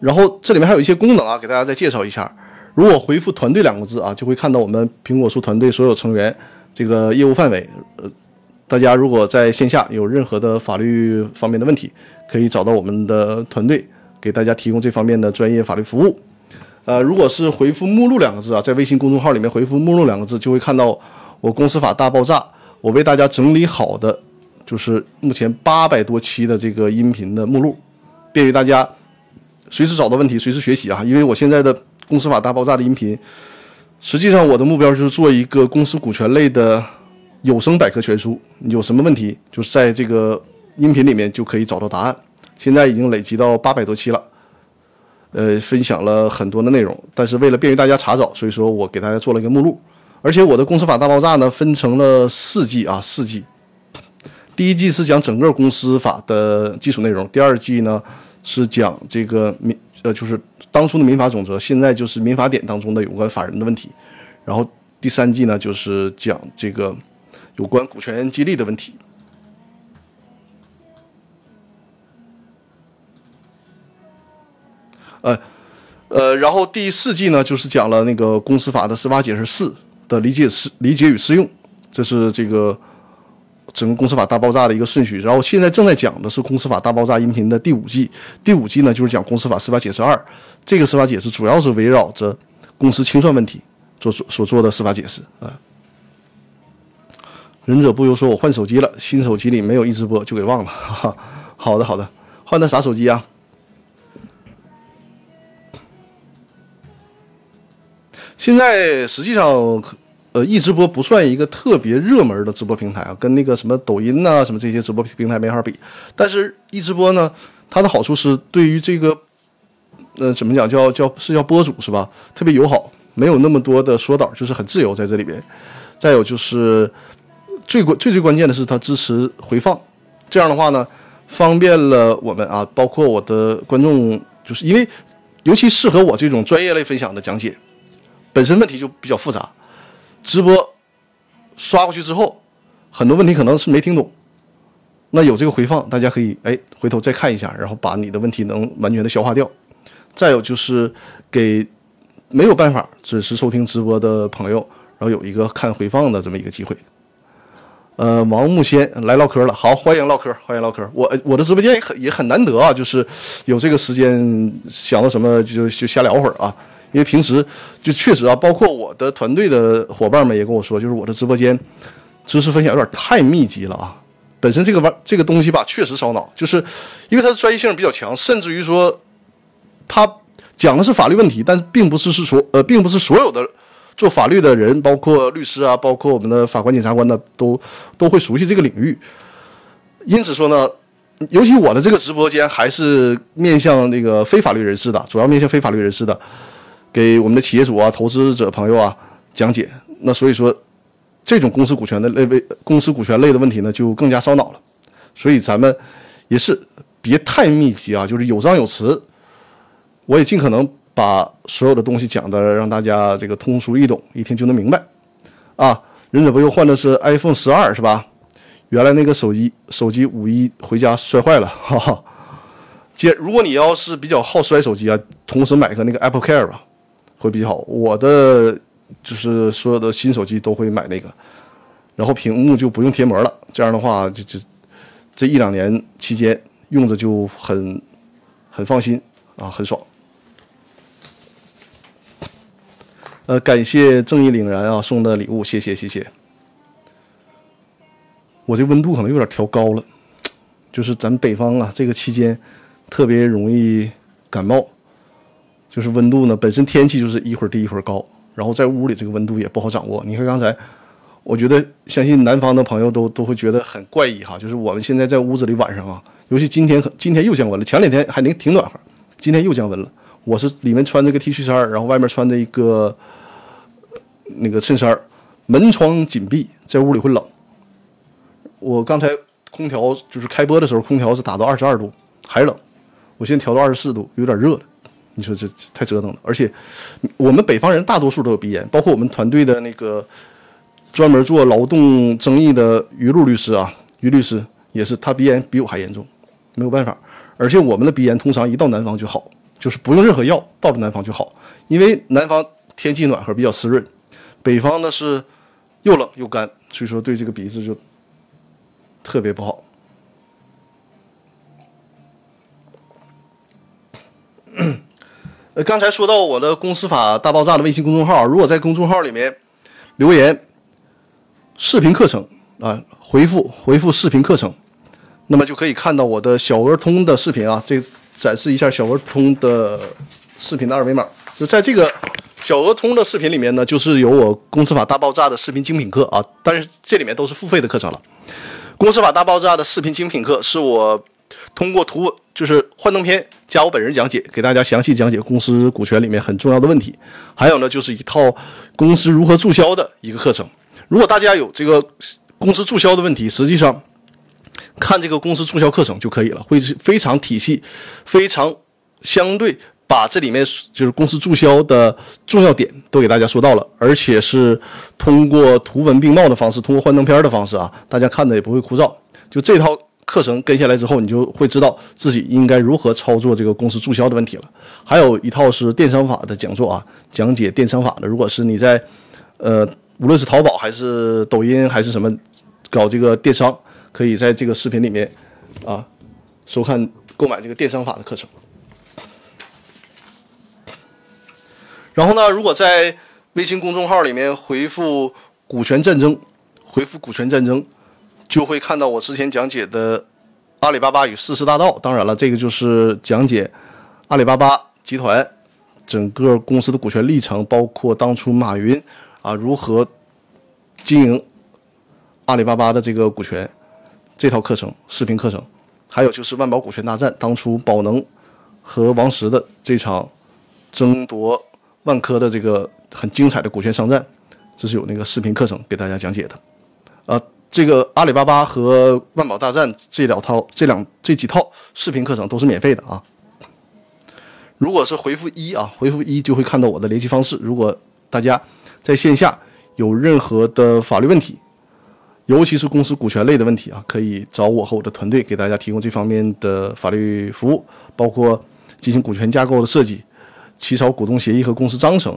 然后这里面还有一些功能啊，给大家再介绍一下。如果回复“团队”两个字啊，就会看到我们苹果树团队所有成员这个业务范围，呃。大家如果在线下有任何的法律方面的问题，可以找到我们的团队，给大家提供这方面的专业法律服务。呃，如果是回复“目录”两个字啊，在微信公众号里面回复“目录”两个字，就会看到我公司法大爆炸，我为大家整理好的就是目前八百多期的这个音频的目录，便于大家随时找到问题，随时学习啊。因为我现在的公司法大爆炸的音频，实际上我的目标就是做一个公司股权类的。有声百科全书，有什么问题，就是在这个音频里面就可以找到答案。现在已经累积到八百多期了，呃，分享了很多的内容。但是为了便于大家查找，所以说我给大家做了一个目录。而且我的公司法大爆炸呢，分成了四季啊，四季。第一季是讲整个公司法的基础内容，第二季呢是讲这个民呃，就是当初的民法总则，现在就是民法典当中的有关法人的问题。然后第三季呢就是讲这个。有关股权激励的问题，呃，呃，然后第四季呢，就是讲了那个公司法的司法解释四的理解适理解与适用，这是这个整个公司法大爆炸的一个顺序。然后现在正在讲的是公司法大爆炸音频的第五季，第五季呢就是讲公司法司法解释二，这个司法解释主要是围绕着公司清算问题做所做的司法解释啊。忍者不忧说：“我换手机了，新手机里没有一直播，就给忘了。”哈哈，好的好的，换的啥手机啊？现在实际上，呃，一直播不算一个特别热门的直播平台啊，跟那个什么抖音呐、什么这些直播平台没法比。但是，一直播呢，它的好处是对于这个，呃，怎么讲叫叫是叫播主是吧？特别友好，没有那么多的说导，就是很自由在这里边。再有就是。最关最最关键的是它支持回放，这样的话呢，方便了我们啊，包括我的观众，就是因为尤其适合我这种专业类分享的讲解，本身问题就比较复杂，直播刷过去之后，很多问题可能是没听懂，那有这个回放，大家可以哎回头再看一下，然后把你的问题能完全的消化掉。再有就是给没有办法准时收听直播的朋友，然后有一个看回放的这么一个机会。呃，王木先来唠嗑了，好，欢迎唠嗑，欢迎唠嗑。我我的直播间也很也很难得啊，就是有这个时间想到什么就就瞎聊会儿啊。因为平时就确实啊，包括我的团队的伙伴们也跟我说，就是我的直播间知识分享有点太密集了啊。本身这个玩这个东西吧，确实烧脑，就是因为它的专业性比较强，甚至于说它讲的是法律问题，但并不是是说呃，并不是所有的。做法律的人，包括律师啊，包括我们的法官、检察官呢，都都会熟悉这个领域。因此说呢，尤其我的这个直播间还是面向那个非法律人士的，主要面向非法律人士的，给我们的企业主啊、投资者朋友啊讲解。那所以说，这种公司股权的类为公司股权类的问题呢，就更加烧脑了。所以咱们也是别太密集啊，就是有章有词，我也尽可能。把所有的东西讲的让大家这个通俗易懂，一听就能明白，啊，忍者不又换的是 iPhone 十二是吧？原来那个手机手机五一回家摔坏了，*laughs* 哈哈。接，如果你要是比较好摔手机啊，同时买个那个 Apple Care 吧，会比较好。我的就是所有的新手机都会买那个，然后屏幕就不用贴膜了，这样的话就就这一两年期间用着就很很放心啊，很爽。呃，感谢正义凛然啊送的礼物，谢谢谢谢。我这温度可能有点调高了，*tsk* 就是咱北方啊，这个期间特别容易感冒，就是温度呢本身天气就是一会儿低一会儿高，然后在屋里这个温度也不好掌握。你看刚才，我觉得相信南方的朋友都都会觉得很怪异哈，就是我们现在在屋子里晚上啊，尤其今天今天又降温了，前两天还能挺暖和，今天又降温了。我是里面穿着个 T 恤衫，然后外面穿着一个那个衬衫，门窗紧闭，在屋里会冷。我刚才空调就是开播的时候，空调是打到二十二度，还冷。我现在调到二十四度，有点热了。你说这太折腾了。而且我们北方人大多数都有鼻炎，包括我们团队的那个专门做劳动争议的于露律师啊，于律师也是，他鼻炎比我还严重，没有办法。而且我们的鼻炎通常一到南方就好。就是不用任何药，到了南方就好，因为南方天气暖和，比较湿润，北方呢是又冷又干，所以说对这个鼻子就特别不好。呃，刚才说到我的公司法大爆炸的微信公众号，如果在公众号里面留言“视频课程”啊，回复回复“视频课程”，那么就可以看到我的小鹅通的视频啊，这。展示一下小鹅通的视频的二维码，就在这个小鹅通的视频里面呢，就是有我公司法大爆炸的视频精品课啊，但是这里面都是付费的课程了。公司法大爆炸的视频精品课是我通过图就是幻灯片加我本人讲解，给大家详细讲解公司股权里面很重要的问题。还有呢，就是一套公司如何注销的一个课程。如果大家有这个公司注销的问题，实际上。看这个公司注销课程就可以了，会非常体系，非常相对，把这里面就是公司注销的重要点都给大家说到了，而且是通过图文并茂的方式，通过幻灯片的方式啊，大家看的也不会枯燥。就这套课程跟下来之后，你就会知道自己应该如何操作这个公司注销的问题了。还有一套是电商法的讲座啊，讲解电商法的。如果是你在呃，无论是淘宝还是抖音还是什么搞这个电商。可以在这个视频里面，啊，收看购买这个电商法的课程。然后呢，如果在微信公众号里面回复“股权战争”，回复“股权战争”，就会看到我之前讲解的阿里巴巴与四十大盗。当然了，这个就是讲解阿里巴巴集团整个公司的股权历程，包括当初马云啊如何经营阿里巴巴的这个股权。这套课程视频课程，还有就是万宝股权大战，当初宝能和王石的这场争夺万科的这个很精彩的股权商战，这是有那个视频课程给大家讲解的。啊，这个阿里巴巴和万宝大战这两套这两这几套视频课程都是免费的啊。如果是回复一啊，回复一就会看到我的联系方式。如果大家在线下有任何的法律问题，尤其是公司股权类的问题啊，可以找我和我的团队给大家提供这方面的法律服务，包括进行股权架构的设计、起草股东协议和公司章程，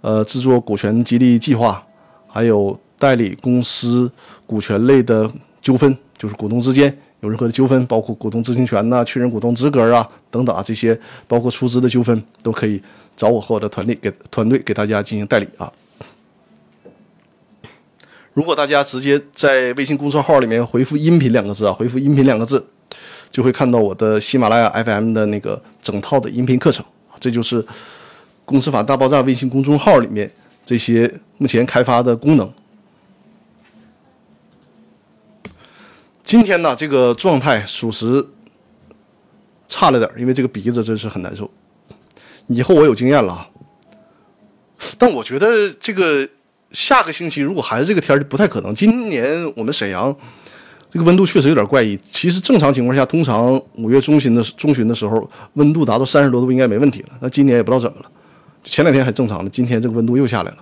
呃，制作股权激励计划，还有代理公司股权类的纠纷，就是股东之间有任何的纠纷，包括股东知情权呐、确认股东资格啊等等啊这些，包括出资的纠纷，都可以找我和我的团队给团队给大家进行代理啊。如果大家直接在微信公众号里面回复“音频”两个字啊，回复“音频”两个字，就会看到我的喜马拉雅 FM 的那个整套的音频课程。这就是《公司法大爆炸》微信公众号里面这些目前开发的功能。今天呢，这个状态属实差了点，因为这个鼻子真是很难受。以后我有经验了，但我觉得这个。下个星期如果还是这个天，就不太可能。今年我们沈阳这个温度确实有点怪异。其实正常情况下，通常五月中旬的中旬的时候，温度达到三十多度应该没问题了。那今年也不知道怎么了，前两天还正常的，今天这个温度又下来了。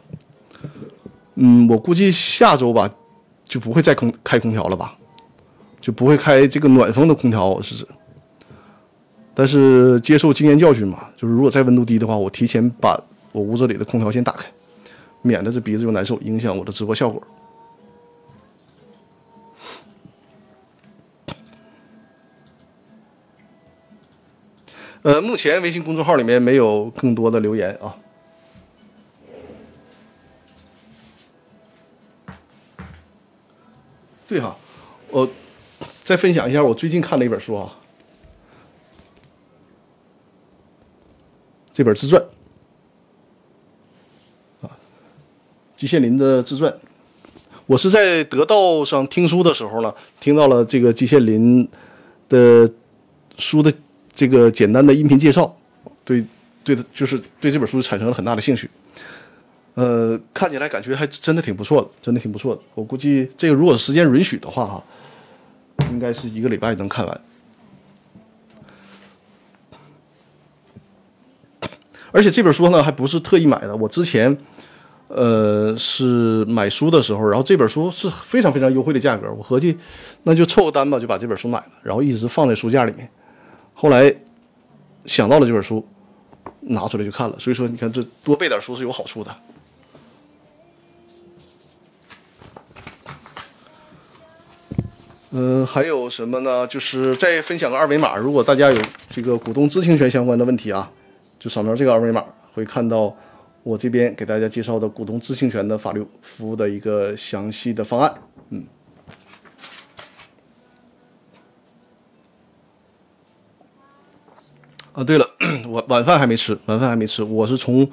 嗯，我估计下周吧就不会再空开空调了吧，就不会开这个暖风的空调是指。但是接受经验教训嘛，就是如果再温度低的话，我提前把我屋子里的空调先打开。免得这鼻子又难受，影响我的直播效果。呃，目前微信公众号里面没有更多的留言啊。对哈，我再分享一下我最近看的一本书啊，这本自传。季羡林的自传，我是在得道上听书的时候呢，听到了这个季羡林的书的这个简单的音频介绍，对对的，就是对这本书产生了很大的兴趣。呃，看起来感觉还真的挺不错的，真的挺不错的。我估计这个如果时间允许的话，哈，应该是一个礼拜能看完。而且这本书呢，还不是特意买的，我之前。呃，是买书的时候，然后这本书是非常非常优惠的价格，我合计那就凑个单吧，就把这本书买了，然后一直放在书架里面。后来想到了这本书，拿出来就看了。所以说，你看这多背点书是有好处的。嗯，还有什么呢？就是再分享个二维码，如果大家有这个股东知情权相关的问题啊，就扫描这个二维码，会看到。我这边给大家介绍的股东知情权的法律服务的一个详细的方案，嗯。啊，对了，*clears throat* 晚晚饭还没吃，晚饭还没吃，我是从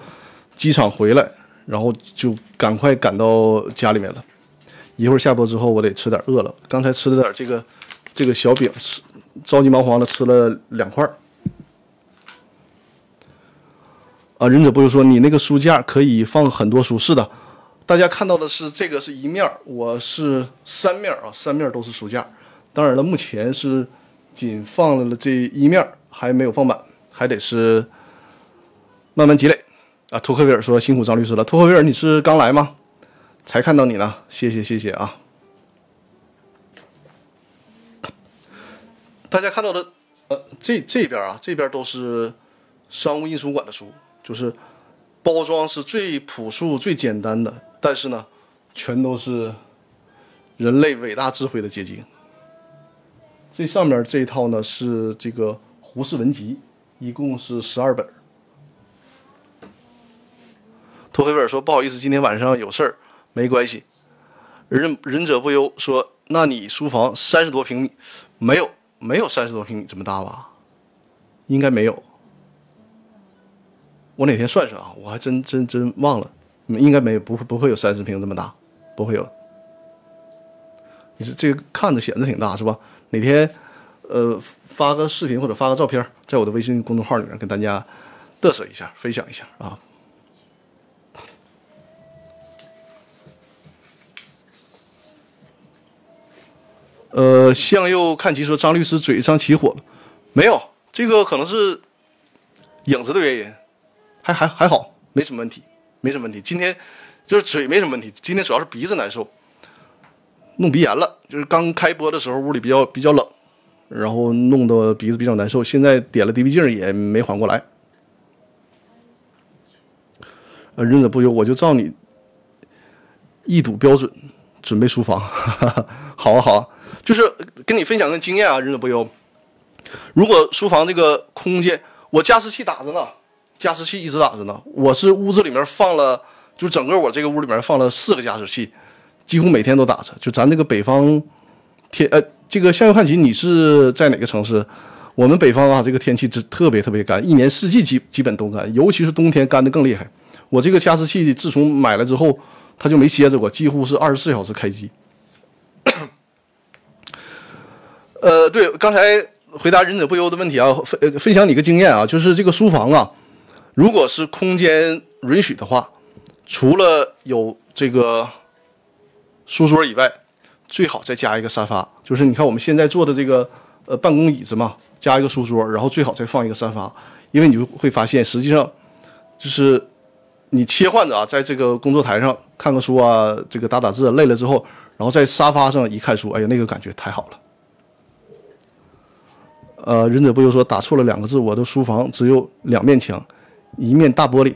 机场回来，然后就赶快赶到家里面了。一会儿下播之后，我得吃点，饿了。刚才吃了点这个这个小饼，吃着急忙慌的吃了两块儿。啊，忍者不由说，你那个书架可以放很多书。是的，大家看到的是这个是一面我是三面啊，三面都是书架。当然了，目前是仅放了这一面还没有放满，还得是慢慢积累。啊，托克维尔说辛苦张律师了。托克维尔，你是刚来吗？才看到你呢，谢谢谢谢啊。大家看到的，呃，这这边啊，这边都是商务印书馆的书。就是包装是最朴素、最简单的，但是呢，全都是人类伟大智慧的结晶。这上面这一套呢是这个《胡适文集》，一共是十二本。托黑本说：“不好意思，今天晚上有事儿，没关系。”忍忍者不忧说：“那你书房三十多平米，没有没有三十多平米这么大吧？应该没有。”我哪天算算啊？我还真真真忘了，应该没有不会不会有三十平这么大，不会有。你是这个看着显得挺大是吧？哪天呃发个视频或者发个照片，在我的微信公众号里面跟大家嘚瑟一下，分享一下啊。呃，向右看齐说张律师嘴上起火了，没有，这个可能是影子的原因。还还还好，没什么问题，没什么问题。今天就是嘴没什么问题，今天主要是鼻子难受，弄鼻炎了。就是刚开播的时候屋里比较比较冷，然后弄得鼻子比较难受。现在点了滴鼻镜也没缓过来。呃，忍者不忧，我就照你一赌标准。准备书房，*laughs* 好啊好啊，就是跟你分享个经验啊，忍者不忧。如果书房这个空间，我加湿器打着呢，加湿器一直打着呢。我是屋子里面放了，就整个我这个屋里面放了四个加湿器，几乎每天都打着。就咱这个北方天，呃，这个向右看齐，你是在哪个城市？我们北方啊，这个天气是特别特别干，一年四季基基本都干，尤其是冬天干的更厉害。我这个加湿器自从买了之后，它就没歇着过，几乎是二十四小时开机。呃，对，刚才。回答忍者不忧的问题啊，分呃分享你个经验啊，就是这个书房啊，如果是空间允许的话，除了有这个书桌以外，最好再加一个沙发。就是你看我们现在坐的这个呃办公椅子嘛，加一个书桌，然后最好再放一个沙发，因为你就会发现，实际上就是你切换着啊，在这个工作台上看个书啊，这个打打字累了之后，然后在沙发上一看书，哎呀，那个感觉太好了。呃，忍者不忧说打错了两个字，我的书房只有两面墙，一面大玻璃，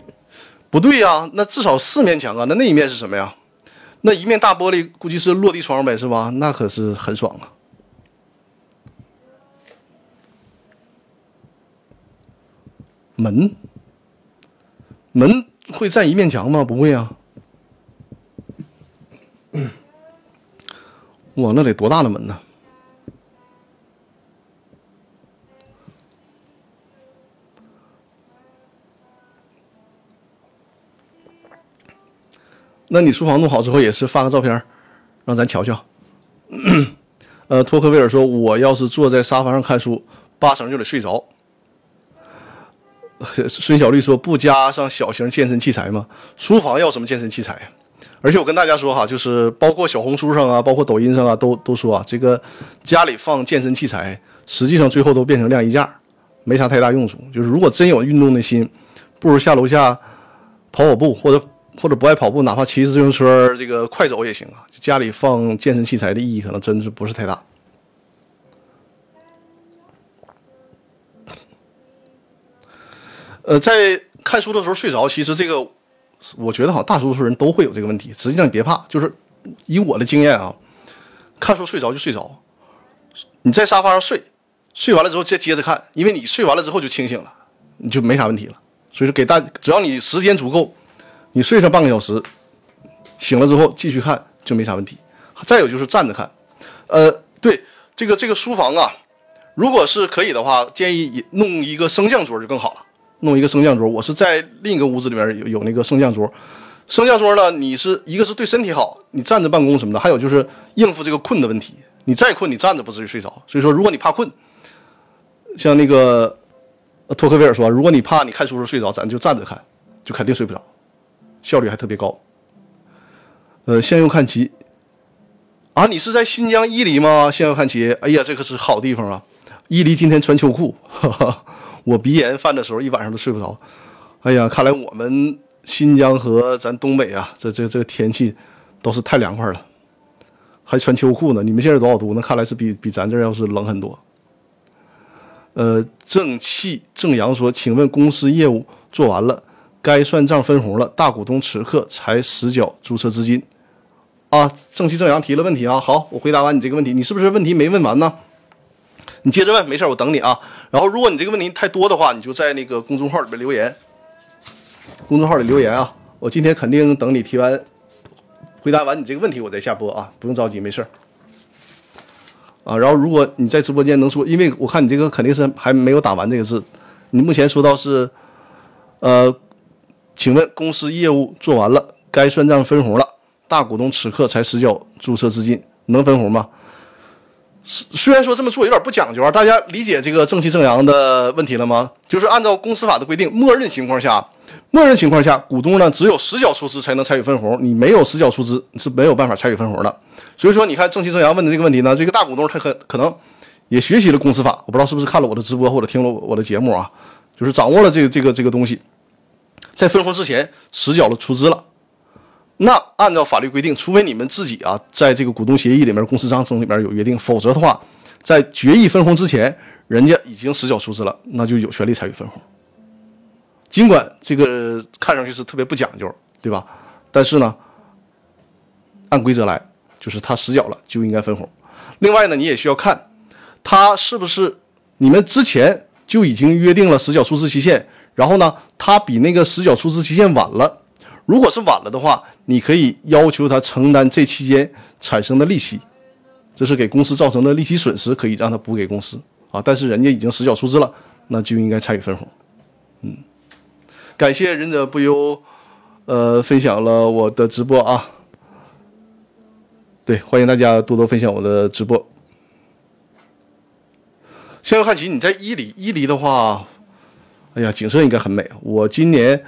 不对呀，那至少四面墙啊，那那一面是什么呀？那一面大玻璃估计是落地窗呗，是吧？那可是很爽啊。门，门会占一面墙吗？不会啊。哇，那得多大的门呢？那你书房弄好之后也是发个照片，让咱瞧瞧。呃，托克维尔说：“我要是坐在沙发上看书，八成就得睡着。”孙小绿说：“不加上小型健身器材吗？书房要什么健身器材？而且我跟大家说哈，就是包括小红书上啊，包括抖音上啊，都都说啊，这个家里放健身器材，实际上最后都变成晾衣架，没啥太大用处。就是如果真有运动的心，不如下楼下跑跑步或者。”或者不爱跑步，哪怕骑自行车这个快走也行啊。家里放健身器材的意义可能真是不是太大。呃，在看书的时候睡着，其实这个我觉得好像大多数人都会有这个问题。实际上你别怕，就是以我的经验啊，看书睡着就睡着。你在沙发上睡，睡完了之后再接着看，因为你睡完了之后就清醒了，你就没啥问题了。所以说给大，只要你时间足够。你睡上半个小时，醒了之后继续看就没啥问题。再有就是站着看，呃，对这个这个书房啊，如果是可以的话，建议弄一个升降桌就更好了。弄一个升降桌，我是在另一个屋子里面有有那个升降桌。升降桌呢，你是一个是对身体好，你站着办公什么的，还有就是应付这个困的问题。你再困，你站着不至于睡着。所以说，如果你怕困，像那个托克维尔说，如果你怕你看书时睡着，咱就站着看，就肯定睡不着。效率还特别高。呃，向右看齐。啊，你是在新疆伊犁吗？向右看齐。哎呀，这可是好地方啊！伊犁今天穿秋裤，哈哈，我鼻炎犯的时候一晚上都睡不着。哎呀，看来我们新疆和咱东北啊，这这这个天气都是太凉快了，还穿秋裤呢。你们现在多少度？那看来是比比咱这要是冷很多。呃，正气正阳说：“请问公司业务做完了？”该算账分红了，大股东此刻才实缴注册资金，啊，正气正阳提了问题啊，好，我回答完你这个问题，你是不是问题没问完呢？你接着问，没事，我等你啊。然后如果你这个问题太多的话，你就在那个公众号里边留言，公众号里留言啊，我今天肯定等你提完，回答完你这个问题，我再下播啊，不用着急，没事啊，然后如果你在直播间能说，因为我看你这个肯定是还没有打完这个字，你目前说到是，呃。请问公司业务做完了，该算账分红了，大股东此刻才实缴注册资金，能分红吗？虽然说这么做有点不讲究啊，大家理解这个正气正阳的问题了吗？就是按照公司法的规定，默认情况下，默认情况下，股东呢只有实缴出资才能参与分红，你没有实缴出资是没有办法参与分红的。所以说，你看正气正阳问的这个问题呢，这个大股东他可可能也学习了公司法，我不知道是不是看了我的直播或者听了我的节目啊，就是掌握了这个这个这个东西。在分红之前实缴了出资了，那按照法律规定，除非你们自己啊在这个股东协议里面、公司章程里面有约定，否则的话，在决议分红之前，人家已经实缴出资了，那就有权利参与分红。尽管这个看上去是特别不讲究，对吧？但是呢，按规则来，就是他实缴了就应该分红。另外呢，你也需要看他是不是你们之前就已经约定了实缴出资期限，然后呢，它比那个实缴出资期限晚了。如果是晚了的话，你可以要求他承担这期间产生的利息，这是给公司造成的利息损失，可以让他补给公司啊。但是人家已经实缴出资了，那就应该参与分红。嗯，感谢忍者不忧，呃，分享了我的直播啊。对，欢迎大家多多分享我的直播。向右看齐，你在伊犁，伊犁的话，哎呀，景色应该很美。我今年。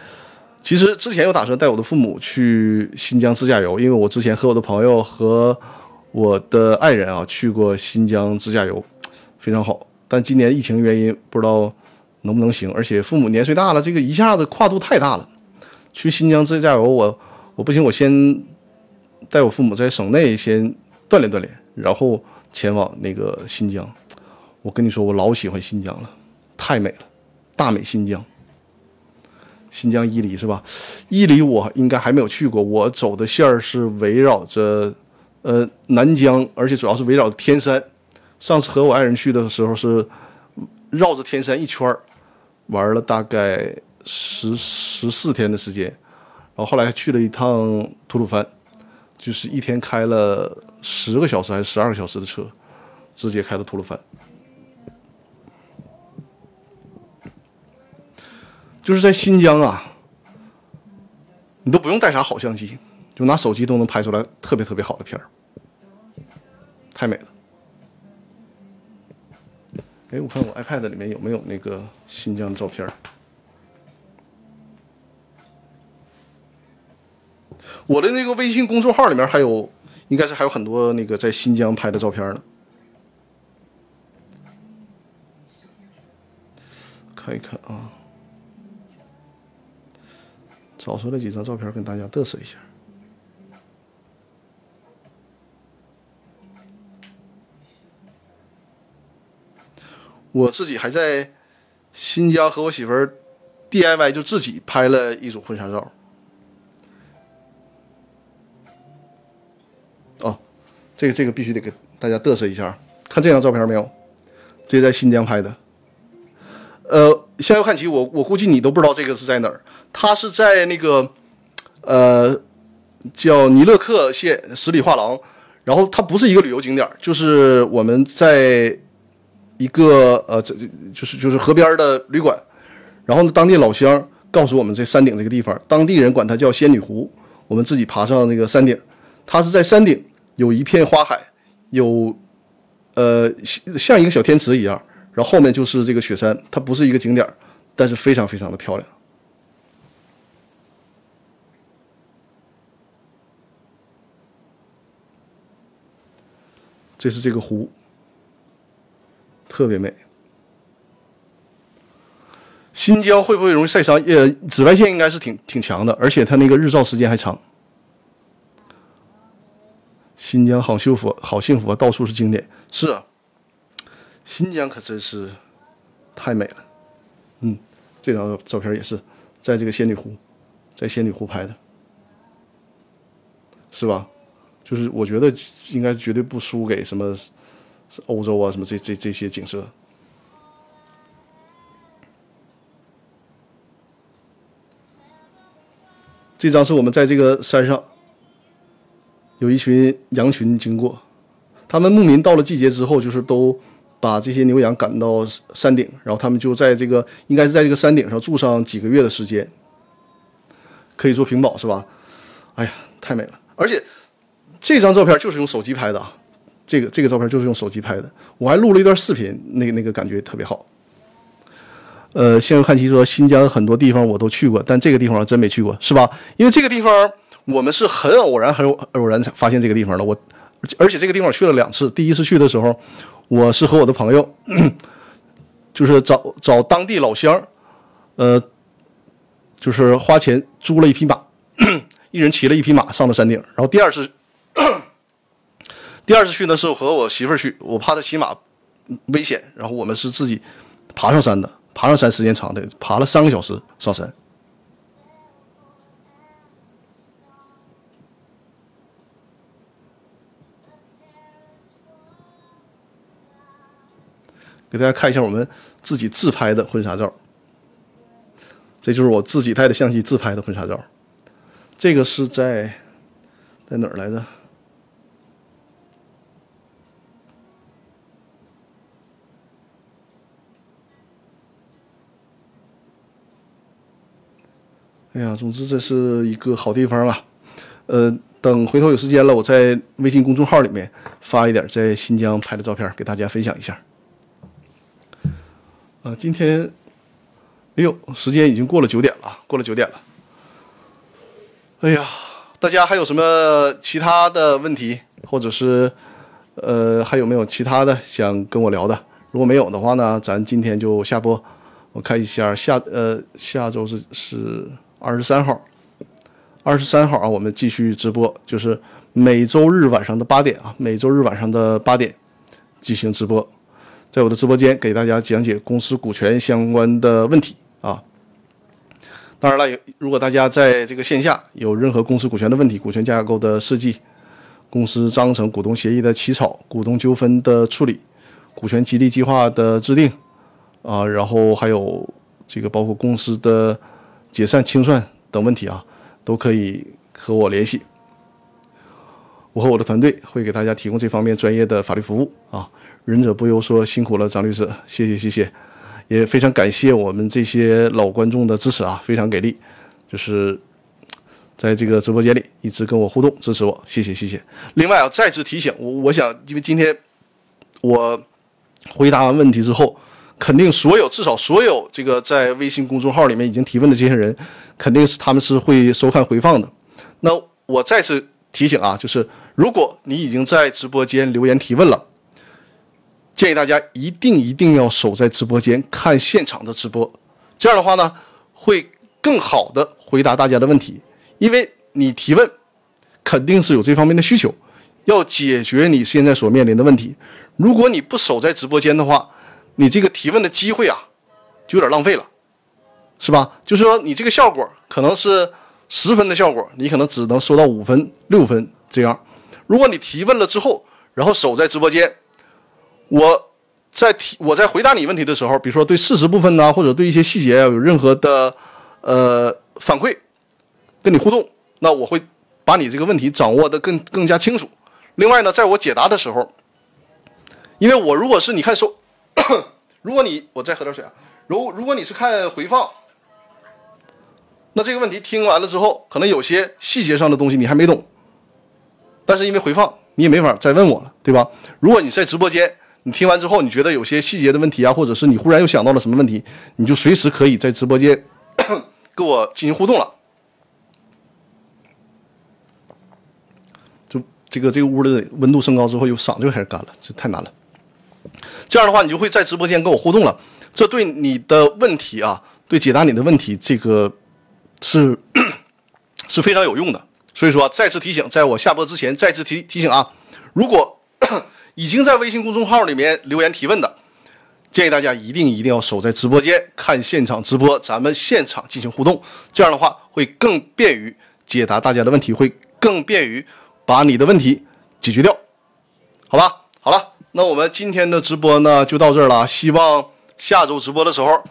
其实之前有打算带我的父母去新疆自驾游，因为我之前和我的朋友和我的爱人啊去过新疆自驾游，非常好。但今年疫情原因不知道能不能行，而且父母年岁大了，这个一下子跨度太大了。去新疆自驾游，我我不行，我先带我父母在省内先锻炼锻炼，然后前往那个新疆。我跟你说，我老喜欢新疆了，太美了，大美新疆。新疆伊犁是吧？伊犁我应该还没有去过。我走的线儿是围绕着，呃，南疆，而且主要是围绕着天山。上次和我爱人去的时候是绕着天山一圈儿，玩了大概十十四天的时间。然后后来去了一趟吐鲁番，就是一天开了十个小时还是十二个小时的车，直接开到吐鲁番。就是在新疆啊，你都不用带啥好相机，就拿手机都能拍出来特别特别好的片儿，太美了。哎，我看我 iPad 里面有没有那个新疆的照片我的那个微信公众号里面还有，应该是还有很多那个在新疆拍的照片呢。看一看啊。找出来几张照片跟大家嘚瑟一下。我自己还在新疆和我媳妇儿 DIY，就自己拍了一组婚纱照。哦，这个这个必须得给大家嘚瑟一下，看这张照片没有？这在新疆拍的。呃，向右看齐，我我估计你都不知道这个是在哪儿。它是在那个，呃，叫尼勒克县十里画廊，然后它不是一个旅游景点，就是我们在一个呃，这就是就是河边的旅馆，然后呢，当地老乡告诉我们这山顶这个地方，当地人管它叫仙女湖，我们自己爬上那个山顶，它是在山顶有一片花海，有呃像一个小天池一样，然后后面就是这个雪山，它不是一个景点，但是非常非常的漂亮。这是这个湖，特别美。新疆会不会容易晒伤？呃，紫外线应该是挺挺强的，而且它那个日照时间还长。新疆好幸福，好幸福啊！到处是景点。是啊，新疆可真是太美了。嗯，这张照片也是在这个仙女湖，在仙女湖拍的，是吧？就是我觉得应该绝对不输给什么欧洲啊，什么这这这些景色。这张是我们在这个山上，有一群羊群经过，他们牧民到了季节之后，就是都把这些牛羊赶到山顶，然后他们就在这个应该是在这个山顶上住上几个月的时间，可以做屏保是吧？哎呀，太美了，而且。这张照片就是用手机拍的啊，这个这个照片就是用手机拍的，我还录了一段视频，那个那个感觉特别好。呃，先看齐说新疆很多地方我都去过，但这个地方真没去过，是吧？因为这个地方我们是很偶然、很偶然才发现这个地方的。我而且这个地方去了两次，第一次去的时候，我是和我的朋友，*clears throat* 就是找找当地老乡，呃，就是花钱租了一匹马，*clears throat* 一人骑了一匹马上了山顶，然后第二次。咳 *coughs* 第二次去呢是我和我媳妇儿去我怕她骑马危险然后我们是自己爬上山的爬上山时间长的爬了三个小时上山。给大家看一下我们自己自拍的婚纱照。这就是我自己带的相机自拍的婚纱照。这个是在在哪儿来着哎呀，总之这是一个好地方啊。呃，等回头有时间了，我在微信公众号里面发一点在新疆拍的照片给大家分享一下。啊，今天，哎呦，时间已经过了九点了，过了九点了。哎呀，大家还有什么其他的问题，或者是呃还有没有其他的想跟我聊的？如果没有的话呢，咱今天就下播。我看一下下呃下周是是。二十三号，二十三号啊，我们继续直播，就是每周日晚上的八点啊，每周日晚上的八点进行直播，在我的直播间给大家讲解公司股权相关的问题啊。当然了，如果大家在这个线下有任何公司股权的问题，股权架构的设计、公司章程、股东协议的起草、股东纠纷的处理、股权激励计划的制定啊，然后还有这个包括公司的。解散清算等问题啊，都可以和我联系。我和我的团队会给大家提供这方面专业的法律服务啊。忍者不忧说辛苦了，张律师，谢谢谢谢，也非常感谢我们这些老观众的支持啊，非常给力，就是在这个直播间里一直跟我互动支持我，谢谢谢谢。另外啊，再次提醒我，我想因为今天我回答完问题之后。肯定所有至少所有这个在微信公众号里面已经提问的这些人，肯定是他们是会收看回放的。那我再次提醒啊，就是如果你已经在直播间留言提问了，建议大家一定一定要守在直播间看现场的直播，这样的话呢，会更好的回答大家的问题，因为你提问肯定是有这方面的需求，要解决你现在所面临的问题。如果你不守在直播间的话，你这个提问的机会啊，就有点浪费了，是吧？就是说，你这个效果可能是十分的效果，你可能只能收到五分、六分这样。如果你提问了之后，然后守在直播间，我在提我在回答你问题的时候，比如说对事实部分呢，或者对一些细节有任何的呃反馈，跟你互动，那我会把你这个问题掌握的更更加清楚。另外呢，在我解答的时候，因为我如果是你看收。*coughs* 如果你我再喝点水啊，如如果你是看回放，那这个问题听完了之后，可能有些细节上的东西你还没懂，但是因为回放你也没法再问我了，对吧？如果你在直播间，你听完之后你觉得有些细节的问题啊，或者是你忽然又想到了什么问题，你就随时可以在直播间 *coughs* 跟我进行互动了。就这个这个屋的温度升高之后，又嗓子又开始干了，这太难了。这样的话，你就会在直播间跟我互动了。这对你的问题啊，对解答你的问题，这个是 *clears throat* 是非常有用的。所以说，再次提醒，在我下播之前，再次提提醒啊，如果 *clears throat* 已经在微信公众号里面留言提问的，建议大家一定一定要守在直播间看现场直播，咱们现场进行互动。这样的话，会更便于解答大家的问题，会更便于把你的问题解决掉。好吧，好了。那我们今天的直播呢，就到这儿了。希望下周直播的时候，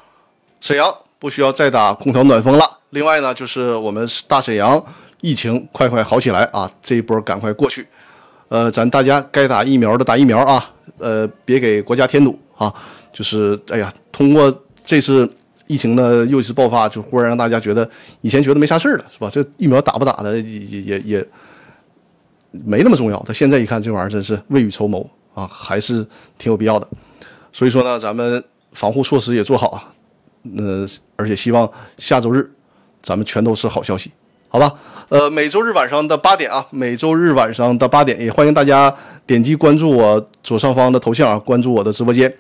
沈阳不需要再打空调暖风了。另外呢，就是我们大沈阳疫情快快好起来啊，这一波赶快过去。呃，咱大家该打疫苗的打疫苗啊，呃，别给国家添堵啊。就是哎呀，通过这次疫情的又一次爆发，就忽然让大家觉得以前觉得没啥事儿了，是吧？这疫苗打不打的也也也没那么重要。他现在一看这玩意儿，真是未雨绸缪。啊，还是挺有必要的，所以说呢，咱们防护措施也做好啊，呃，而且希望下周日咱们全都是好消息，好吧？呃，每周日晚上的八点啊，每周日晚上的八点，也欢迎大家点击关注我左上方的头像啊，关注我的直播间，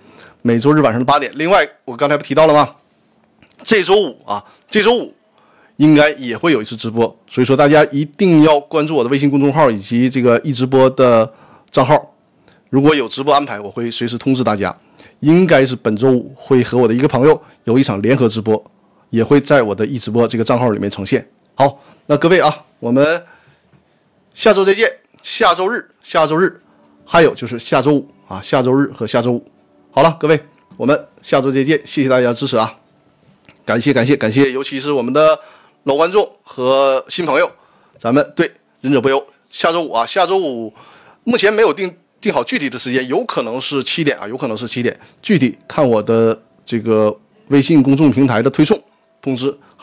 每周日晚上的八点。另外，我刚才不提到了吗？这周五啊，这周五应该也会有一次直播，所以说大家一定要关注我的微信公众号以及这个易直播的账号。如果有直播安排，我会随时通知大家。应该是本周五会和我的一个朋友有一场联合直播，也会在我的一直播这个账号里面呈现。好，那各位啊，我们下周再见。下周日，下周日，还有就是下周五啊，下周日和下周五。好了，各位我们下周再见，谢谢大家支持啊！感谢感谢感谢，尤其是我们的老观众和新朋友，咱们对忍者不忧，下周五啊，下周五目前没有定定好具体的时间，有可能是七点啊，有可能是七点，具体看我的这个微信公众平台的推送通知，还。